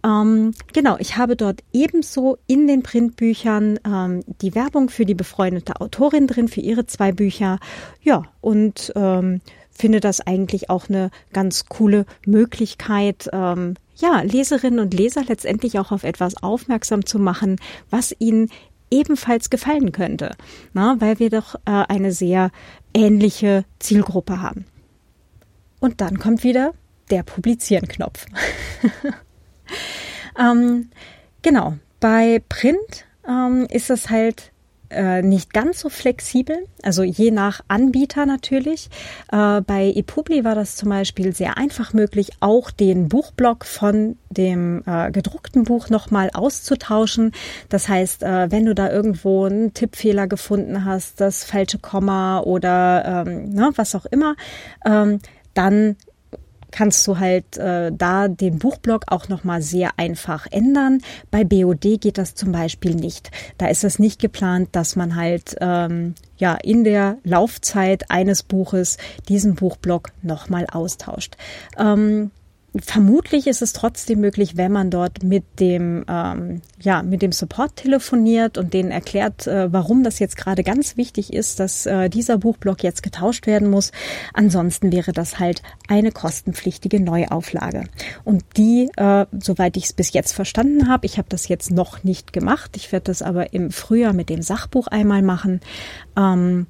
Ähm, genau, ich habe dort ebenso in den Printbüchern ähm, die Werbung für die befreundete Autorin drin, für ihre zwei Bücher. Ja, und ähm, finde das eigentlich auch eine ganz coole Möglichkeit, ähm, ja, Leserinnen und Leser letztendlich auch auf etwas aufmerksam zu machen, was ihnen ebenfalls gefallen könnte, na, weil wir doch äh, eine sehr ähnliche Zielgruppe haben. Und dann kommt wieder der Publizieren-Knopf. ähm, genau, bei Print ähm, ist es halt äh, nicht ganz so flexibel, also je nach Anbieter natürlich. Äh, bei ePubli war das zum Beispiel sehr einfach möglich, auch den Buchblock von dem äh, gedruckten Buch nochmal auszutauschen. Das heißt, äh, wenn du da irgendwo einen Tippfehler gefunden hast, das falsche Komma oder ähm, ne, was auch immer, ähm, dann kannst du halt äh, da den Buchblock auch nochmal sehr einfach ändern. Bei BOD geht das zum Beispiel nicht. Da ist es nicht geplant, dass man halt ähm, ja in der Laufzeit eines Buches diesen Buchblock nochmal austauscht. Ähm, Vermutlich ist es trotzdem möglich, wenn man dort mit dem, ähm, ja, mit dem Support telefoniert und denen erklärt, äh, warum das jetzt gerade ganz wichtig ist, dass äh, dieser Buchblock jetzt getauscht werden muss. Ansonsten wäre das halt eine kostenpflichtige Neuauflage. Und die, äh, soweit ich es bis jetzt verstanden habe, ich habe das jetzt noch nicht gemacht, ich werde das aber im Frühjahr mit dem Sachbuch einmal machen. Ähm,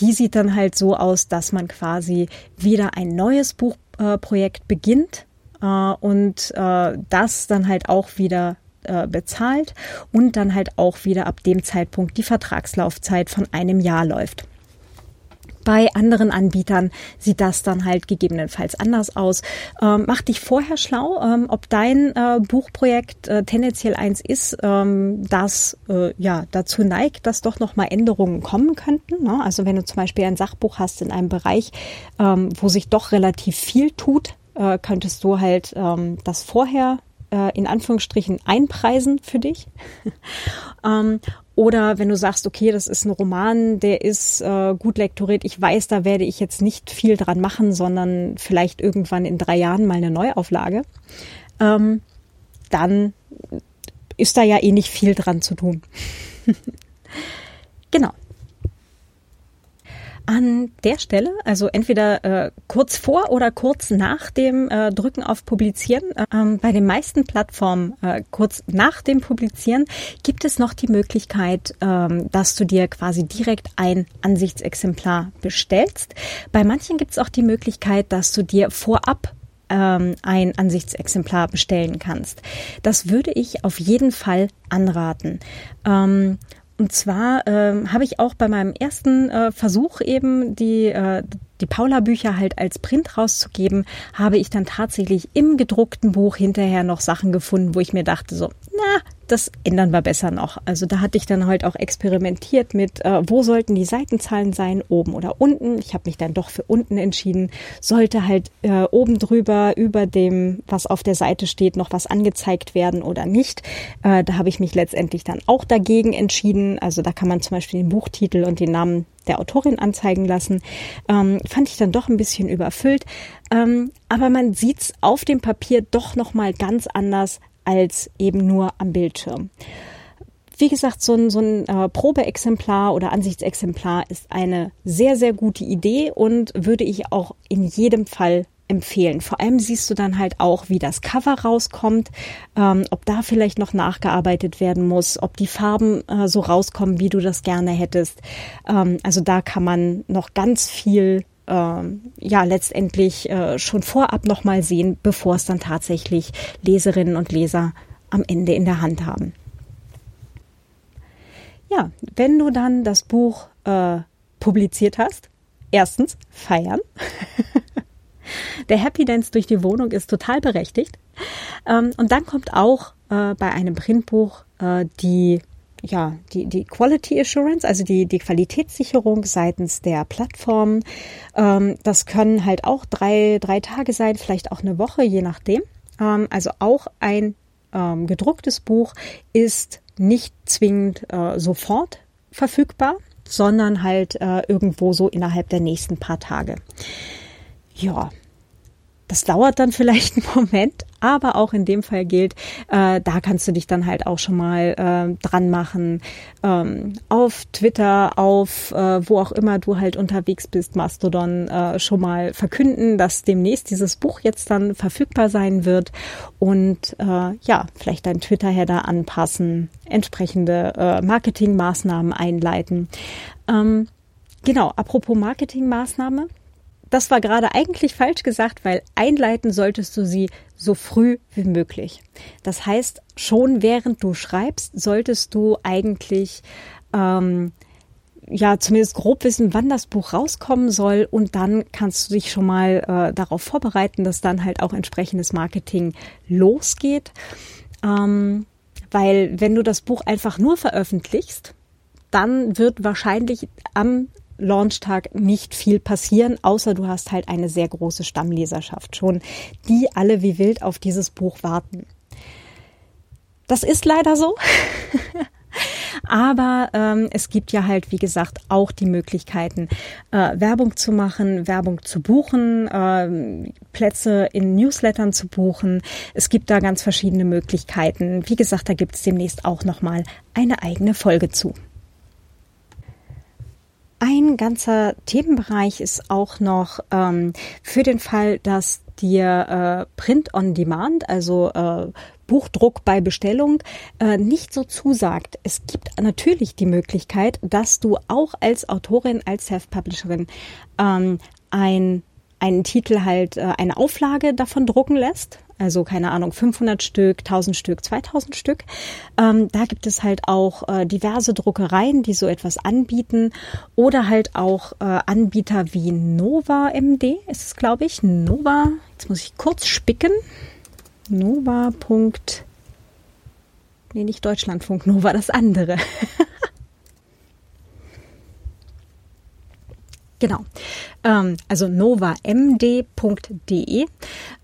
die sieht dann halt so aus, dass man quasi wieder ein neues Buch Projekt beginnt äh, und äh, das dann halt auch wieder äh, bezahlt und dann halt auch wieder ab dem Zeitpunkt die Vertragslaufzeit von einem Jahr läuft. Bei anderen Anbietern sieht das dann halt gegebenenfalls anders aus. Ähm, mach dich vorher schlau, ähm, ob dein äh, Buchprojekt äh, tendenziell eins ist, ähm, das äh, ja dazu neigt, dass doch noch mal Änderungen kommen könnten. Ne? Also wenn du zum Beispiel ein Sachbuch hast in einem Bereich, ähm, wo sich doch relativ viel tut, äh, könntest du halt ähm, das vorher äh, in Anführungsstrichen einpreisen für dich. ähm, oder wenn du sagst, okay, das ist ein Roman, der ist äh, gut lektoriert, ich weiß, da werde ich jetzt nicht viel dran machen, sondern vielleicht irgendwann in drei Jahren mal eine Neuauflage, ähm, dann ist da ja eh nicht viel dran zu tun. genau. An der Stelle, also entweder äh, kurz vor oder kurz nach dem äh, Drücken auf Publizieren, äh, ähm, bei den meisten Plattformen äh, kurz nach dem Publizieren gibt es noch die Möglichkeit, äh, dass du dir quasi direkt ein Ansichtsexemplar bestellst. Bei manchen gibt es auch die Möglichkeit, dass du dir vorab ähm, ein Ansichtsexemplar bestellen kannst. Das würde ich auf jeden Fall anraten. Ähm, und zwar ähm, habe ich auch bei meinem ersten äh, Versuch eben die, äh, die Paula-Bücher halt als Print rauszugeben, habe ich dann tatsächlich im gedruckten Buch hinterher noch Sachen gefunden, wo ich mir dachte so, na, das ändern wir besser noch. Also da hatte ich dann halt auch experimentiert mit, äh, wo sollten die Seitenzahlen sein, oben oder unten. Ich habe mich dann doch für unten entschieden. Sollte halt äh, oben drüber über dem, was auf der Seite steht, noch was angezeigt werden oder nicht. Äh, da habe ich mich letztendlich dann auch dagegen entschieden. Also da kann man zum Beispiel den Buchtitel und den Namen der Autorin anzeigen lassen. Ähm, fand ich dann doch ein bisschen überfüllt. Ähm, aber man sieht's auf dem Papier doch nochmal ganz anders als eben nur am Bildschirm. Wie gesagt, so ein, so ein äh, Probeexemplar oder Ansichtsexemplar ist eine sehr, sehr gute Idee und würde ich auch in jedem Fall empfehlen. Vor allem siehst du dann halt auch, wie das Cover rauskommt, ähm, ob da vielleicht noch nachgearbeitet werden muss, ob die Farben äh, so rauskommen, wie du das gerne hättest. Ähm, also da kann man noch ganz viel ähm, ja letztendlich äh, schon vorab nochmal sehen, bevor es dann tatsächlich Leserinnen und Leser am Ende in der Hand haben. Ja, wenn du dann das Buch äh, publiziert hast, erstens feiern. der Happy Dance durch die Wohnung ist total berechtigt. Ähm, und dann kommt auch äh, bei einem Printbuch äh, die ja, die, die Quality Assurance, also die, die Qualitätssicherung seitens der Plattform. Ähm, das können halt auch drei, drei Tage sein, vielleicht auch eine Woche, je nachdem. Ähm, also auch ein ähm, gedrucktes Buch ist nicht zwingend äh, sofort verfügbar, sondern halt äh, irgendwo so innerhalb der nächsten paar Tage. Ja, das dauert dann vielleicht einen Moment, aber auch in dem Fall gilt, äh, da kannst du dich dann halt auch schon mal äh, dran machen. Ähm, auf Twitter, auf äh, wo auch immer du halt unterwegs bist, Mastodon, äh, schon mal verkünden, dass demnächst dieses Buch jetzt dann verfügbar sein wird und äh, ja, vielleicht dein Twitter-Header anpassen, entsprechende äh, Marketingmaßnahmen einleiten. Ähm, genau, apropos Marketingmaßnahme das war gerade eigentlich falsch gesagt, weil einleiten solltest du sie so früh wie möglich. Das heißt, schon während du schreibst, solltest du eigentlich ähm, ja zumindest grob wissen, wann das Buch rauskommen soll und dann kannst du dich schon mal äh, darauf vorbereiten, dass dann halt auch entsprechendes Marketing losgeht. Ähm, weil wenn du das Buch einfach nur veröffentlichst, dann wird wahrscheinlich am Launchtag nicht viel passieren, außer du hast halt eine sehr große Stammleserschaft schon, die alle wie wild auf dieses Buch warten. Das ist leider so. Aber ähm, es gibt ja halt, wie gesagt, auch die Möglichkeiten, äh, Werbung zu machen, Werbung zu buchen, äh, Plätze in Newslettern zu buchen. Es gibt da ganz verschiedene Möglichkeiten. Wie gesagt, da gibt es demnächst auch nochmal eine eigene Folge zu. Ein ganzer Themenbereich ist auch noch ähm, für den Fall, dass dir äh, Print on Demand, also äh, Buchdruck bei Bestellung, äh, nicht so zusagt. Es gibt natürlich die Möglichkeit, dass du auch als Autorin, als Self-Publisherin ähm, ein einen Titel halt äh, eine Auflage davon drucken lässt. Also keine Ahnung, 500 Stück, 1000 Stück, 2000 Stück. Ähm, da gibt es halt auch äh, diverse Druckereien, die so etwas anbieten. Oder halt auch äh, Anbieter wie Nova MD, ist es glaube ich. Nova, jetzt muss ich kurz spicken. Nova. Nee, nicht Deutschlandfunk Nova, das andere. Genau. Ähm, also novamd.de.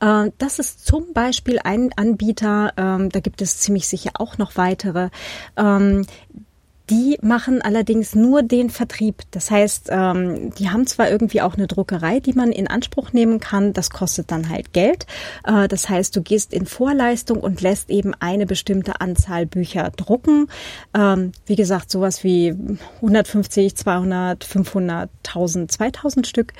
Äh, das ist zum Beispiel ein Anbieter, ähm, da gibt es ziemlich sicher auch noch weitere. Ähm, Die machen allerdings nur den Vertrieb. Das heißt, ähm, die haben zwar irgendwie auch eine Druckerei, die man in Anspruch nehmen kann. Das kostet dann halt Geld. Äh, das heißt, du gehst in Vorleistung und lässt eben eine bestimmte Anzahl Bücher drucken. Ähm, wie gesagt, sowas wie 150, 200, 500, 1000, 2000 Stück.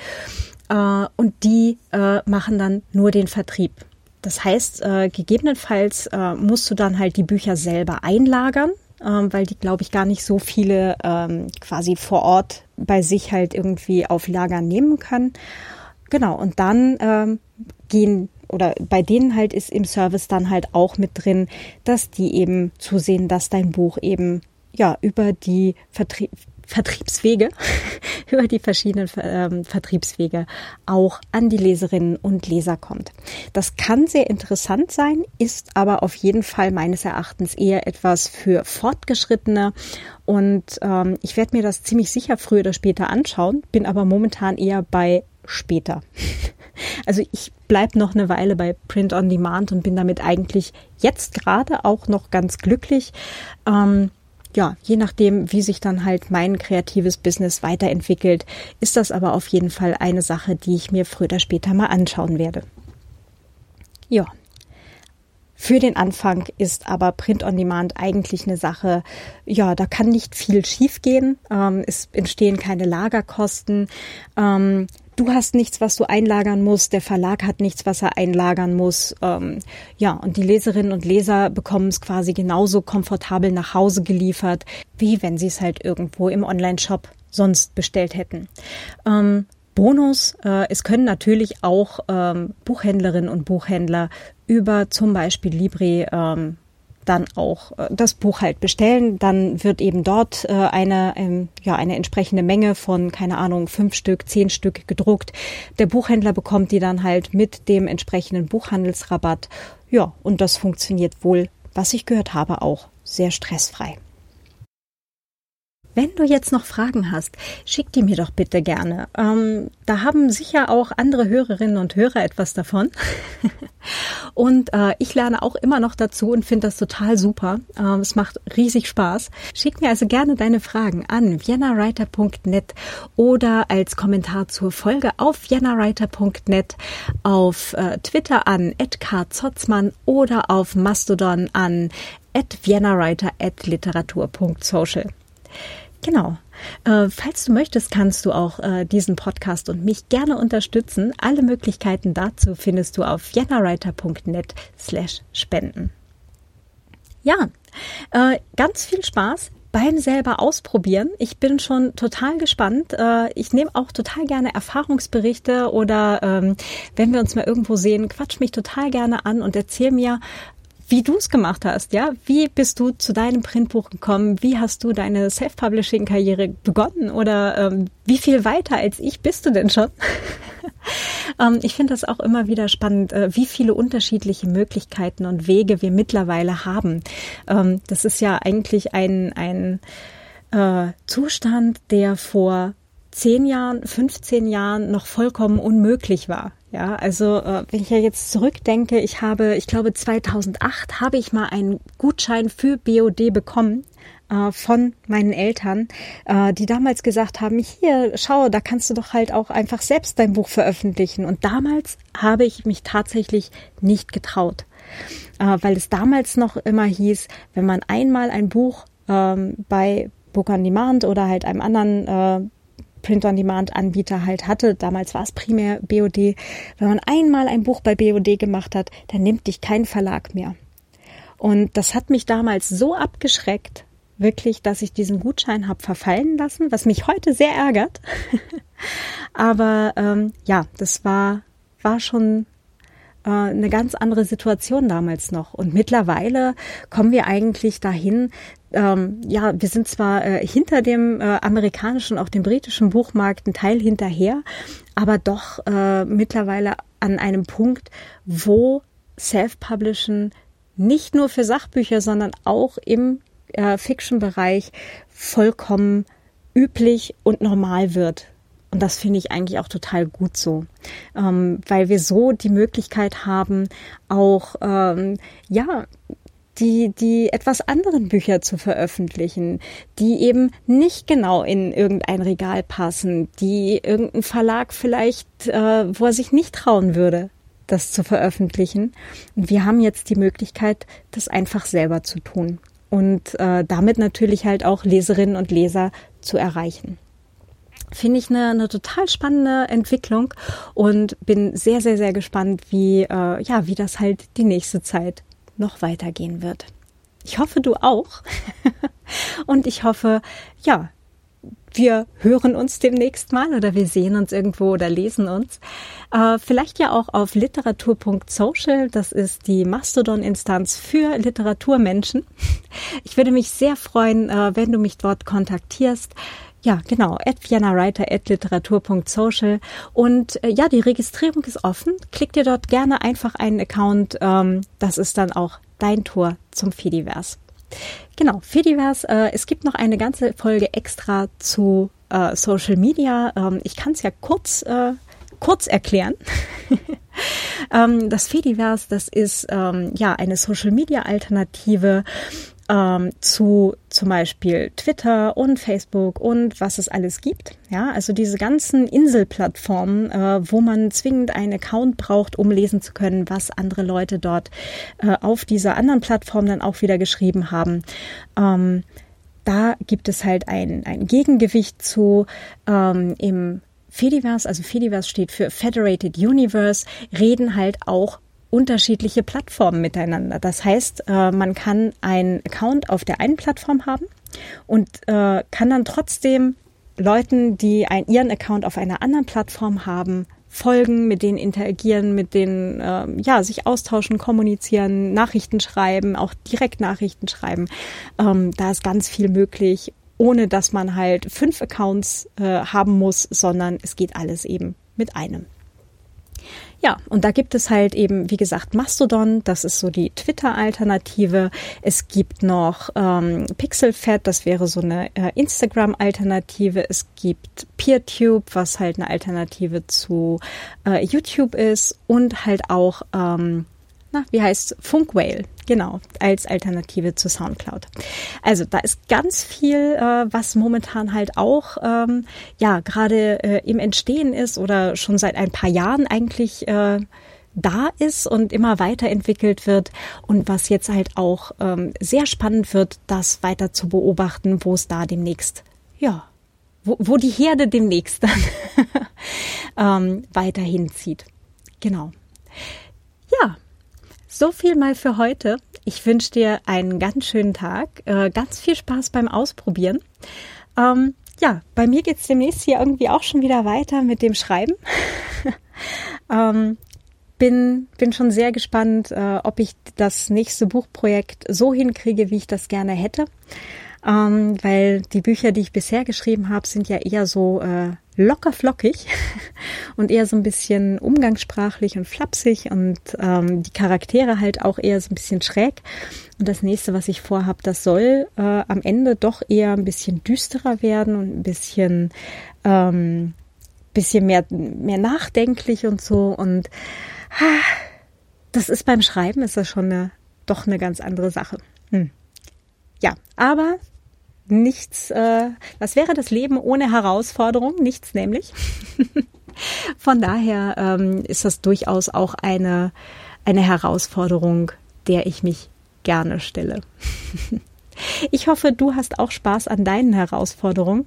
Äh, und die äh, machen dann nur den Vertrieb. Das heißt, äh, gegebenenfalls äh, musst du dann halt die Bücher selber einlagern, ähm, weil die, glaube ich, gar nicht so viele ähm, quasi vor Ort bei sich halt irgendwie auf Lager nehmen können. Genau, und dann ähm, gehen oder bei denen halt ist im Service dann halt auch mit drin, dass die eben zusehen, dass dein Buch eben ja über die Vertrie Vertriebswege, über die verschiedenen ähm, Vertriebswege auch an die Leserinnen und Leser kommt. Das kann sehr interessant sein, ist aber auf jeden Fall meines Erachtens eher etwas für Fortgeschrittene und ähm, ich werde mir das ziemlich sicher früher oder später anschauen, bin aber momentan eher bei später. Also ich bleibe noch eine Weile bei Print on Demand und bin damit eigentlich jetzt gerade auch noch ganz glücklich. Ähm, ja, je nachdem, wie sich dann halt mein kreatives Business weiterentwickelt, ist das aber auf jeden Fall eine Sache, die ich mir früher oder später mal anschauen werde. Ja. Für den Anfang ist aber Print on Demand eigentlich eine Sache, ja, da kann nicht viel schiefgehen. Ähm, es entstehen keine Lagerkosten. Ähm, du hast nichts, was du einlagern musst, der Verlag hat nichts, was er einlagern muss. Ähm, ja, und die Leserinnen und Leser bekommen es quasi genauso komfortabel nach Hause geliefert, wie wenn sie es halt irgendwo im Online-Shop sonst bestellt hätten. Ähm, Bonus, äh, es können natürlich auch ähm, Buchhändlerinnen und Buchhändler über zum Beispiel Libri ähm, dann auch äh, das Buch halt bestellen. Dann wird eben dort äh, eine, ähm, ja, eine entsprechende Menge von, keine Ahnung, fünf Stück, zehn Stück gedruckt. Der Buchhändler bekommt die dann halt mit dem entsprechenden Buchhandelsrabatt. Ja, und das funktioniert wohl, was ich gehört habe, auch sehr stressfrei. Wenn du jetzt noch Fragen hast, schick die mir doch bitte gerne. Ähm, da haben sicher auch andere Hörerinnen und Hörer etwas davon. und äh, ich lerne auch immer noch dazu und finde das total super. Ähm, es macht riesig Spaß. Schick mir also gerne deine Fragen an viennawriter.net oder als Kommentar zur Folge auf viennawriter.net, auf äh, Twitter an @kzotzmann oder auf Mastodon an at viennawriter at literatur.social. Genau. Äh, falls du möchtest, kannst du auch äh, diesen Podcast und mich gerne unterstützen. Alle Möglichkeiten dazu findest du auf jennawriter.net slash spenden. Ja, äh, ganz viel Spaß beim selber ausprobieren. Ich bin schon total gespannt. Äh, ich nehme auch total gerne Erfahrungsberichte oder ähm, wenn wir uns mal irgendwo sehen, quatsch mich total gerne an und erzähl mir, wie du es gemacht hast, ja? Wie bist du zu deinem Printbuch gekommen? Wie hast du deine Self-Publishing-Karriere begonnen? Oder ähm, wie viel weiter als ich bist du denn schon? ähm, ich finde das auch immer wieder spannend, äh, wie viele unterschiedliche Möglichkeiten und Wege wir mittlerweile haben. Ähm, das ist ja eigentlich ein, ein äh, Zustand, der vor zehn Jahren, 15 Jahren noch vollkommen unmöglich war. Ja, also äh, wenn ich ja jetzt zurückdenke, ich habe, ich glaube 2008 habe ich mal einen Gutschein für BOD bekommen äh, von meinen Eltern, äh, die damals gesagt haben, hier, schau, da kannst du doch halt auch einfach selbst dein Buch veröffentlichen. Und damals habe ich mich tatsächlich nicht getraut, weil es damals noch immer hieß, wenn man einmal ein Buch ähm, bei Book on Demand oder halt einem anderen Print-on-Demand-Anbieter halt hatte. Damals war es primär BOD. Wenn man einmal ein Buch bei BOD gemacht hat, dann nimmt dich kein Verlag mehr. Und das hat mich damals so abgeschreckt, wirklich, dass ich diesen Gutschein habe verfallen lassen, was mich heute sehr ärgert. Aber ähm, ja, das war, war schon äh, eine ganz andere Situation damals noch. Und mittlerweile kommen wir eigentlich dahin, ähm, ja, wir sind zwar äh, hinter dem äh, amerikanischen, auch dem britischen Buchmarkt ein Teil hinterher, aber doch äh, mittlerweile an einem Punkt, wo Self-Publishen nicht nur für Sachbücher, sondern auch im äh, Fiction-Bereich vollkommen üblich und normal wird. Und das finde ich eigentlich auch total gut so, ähm, weil wir so die Möglichkeit haben, auch ähm, ja die, die etwas anderen Bücher zu veröffentlichen, die eben nicht genau in irgendein Regal passen, die irgendein Verlag vielleicht, äh, wo er sich nicht trauen würde, das zu veröffentlichen. Und wir haben jetzt die Möglichkeit, das einfach selber zu tun und äh, damit natürlich halt auch Leserinnen und Leser zu erreichen. Finde ich eine, eine total spannende Entwicklung und bin sehr, sehr, sehr gespannt, wie, äh, ja, wie das halt die nächste Zeit noch weitergehen wird. Ich hoffe, du auch. und ich hoffe, ja, wir hören uns demnächst mal oder wir sehen uns irgendwo oder lesen uns. Äh, vielleicht ja auch auf literatur.social. Das ist die Mastodon-Instanz für Literaturmenschen. Ich würde mich sehr freuen, äh, wenn du mich dort kontaktierst. Ja, genau, at viennawriter at literatur.social. Und äh, ja, die Registrierung ist offen. Klick dir dort gerne einfach einen Account. Ähm, das ist dann auch dein Tor zum Fediverse. Genau, Fediverse. Äh, es gibt noch eine ganze Folge extra zu äh, Social Media. Ähm, ich kann es ja kurz, äh, kurz erklären. ähm, das Fediverse, das ist ähm, ja eine Social Media Alternative ähm, zu zum Beispiel Twitter und Facebook und was es alles gibt. Ja, also diese ganzen Inselplattformen, äh, wo man zwingend einen Account braucht, um lesen zu können, was andere Leute dort äh, auf dieser anderen Plattform dann auch wieder geschrieben haben. Ähm, da gibt es halt ein, ein Gegengewicht zu ähm, im Fediverse, also Fediverse steht für Federated Universe, reden halt auch unterschiedliche Plattformen miteinander. Das heißt, äh, man kann einen Account auf der einen Plattform haben und äh, kann dann trotzdem Leuten, die ein, ihren Account auf einer anderen Plattform haben, folgen, mit denen interagieren, mit denen äh, ja sich austauschen, kommunizieren, Nachrichten schreiben, auch direkt Nachrichten schreiben. Ähm, da ist ganz viel möglich, ohne dass man halt fünf Accounts äh, haben muss, sondern es geht alles eben mit einem. Ja, und da gibt es halt eben, wie gesagt, Mastodon, das ist so die Twitter-Alternative. Es gibt noch ähm, Pixelfed, das wäre so eine äh, Instagram-Alternative. Es gibt PeerTube, was halt eine Alternative zu äh, YouTube ist und halt auch ähm, na, wie heißt Funkwhale, genau, als Alternative zu Soundcloud. Also da ist ganz viel, äh, was momentan halt auch ähm, ja gerade äh, im Entstehen ist oder schon seit ein paar Jahren eigentlich äh, da ist und immer weiterentwickelt wird und was jetzt halt auch ähm, sehr spannend wird, das weiter zu beobachten, wo es da demnächst, ja, wo, wo die Herde demnächst dann ähm, weiterhin zieht. Genau. Ja, so viel mal für heute. Ich wünsche dir einen ganz schönen Tag, äh, ganz viel Spaß beim Ausprobieren. Ähm, ja, bei mir geht's demnächst hier irgendwie auch schon wieder weiter mit dem Schreiben. ähm, bin, bin schon sehr gespannt, äh, ob ich das nächste Buchprojekt so hinkriege, wie ich das gerne hätte. Ähm, weil die Bücher, die ich bisher geschrieben habe, sind ja eher so äh, locker flockig und eher so ein bisschen umgangssprachlich und flapsig und ähm, die Charaktere halt auch eher so ein bisschen schräg. Und das nächste, was ich vorhab, das soll äh, am Ende doch eher ein bisschen düsterer werden und ein bisschen ähm, bisschen mehr mehr nachdenklich und so und das ist beim Schreiben ist das schon eine doch eine ganz andere Sache. Hm. Ja, aber nichts, äh, was wäre das Leben ohne Herausforderung? Nichts nämlich. Von daher ähm, ist das durchaus auch eine, eine Herausforderung, der ich mich gerne stelle. ich hoffe, du hast auch Spaß an deinen Herausforderungen.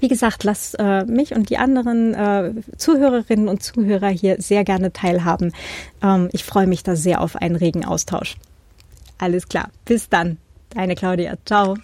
Wie gesagt, lass äh, mich und die anderen äh, Zuhörerinnen und Zuhörer hier sehr gerne teilhaben. Ähm, ich freue mich da sehr auf einen regen Austausch. Alles klar. Bis dann. Deine Claudia. Ciao.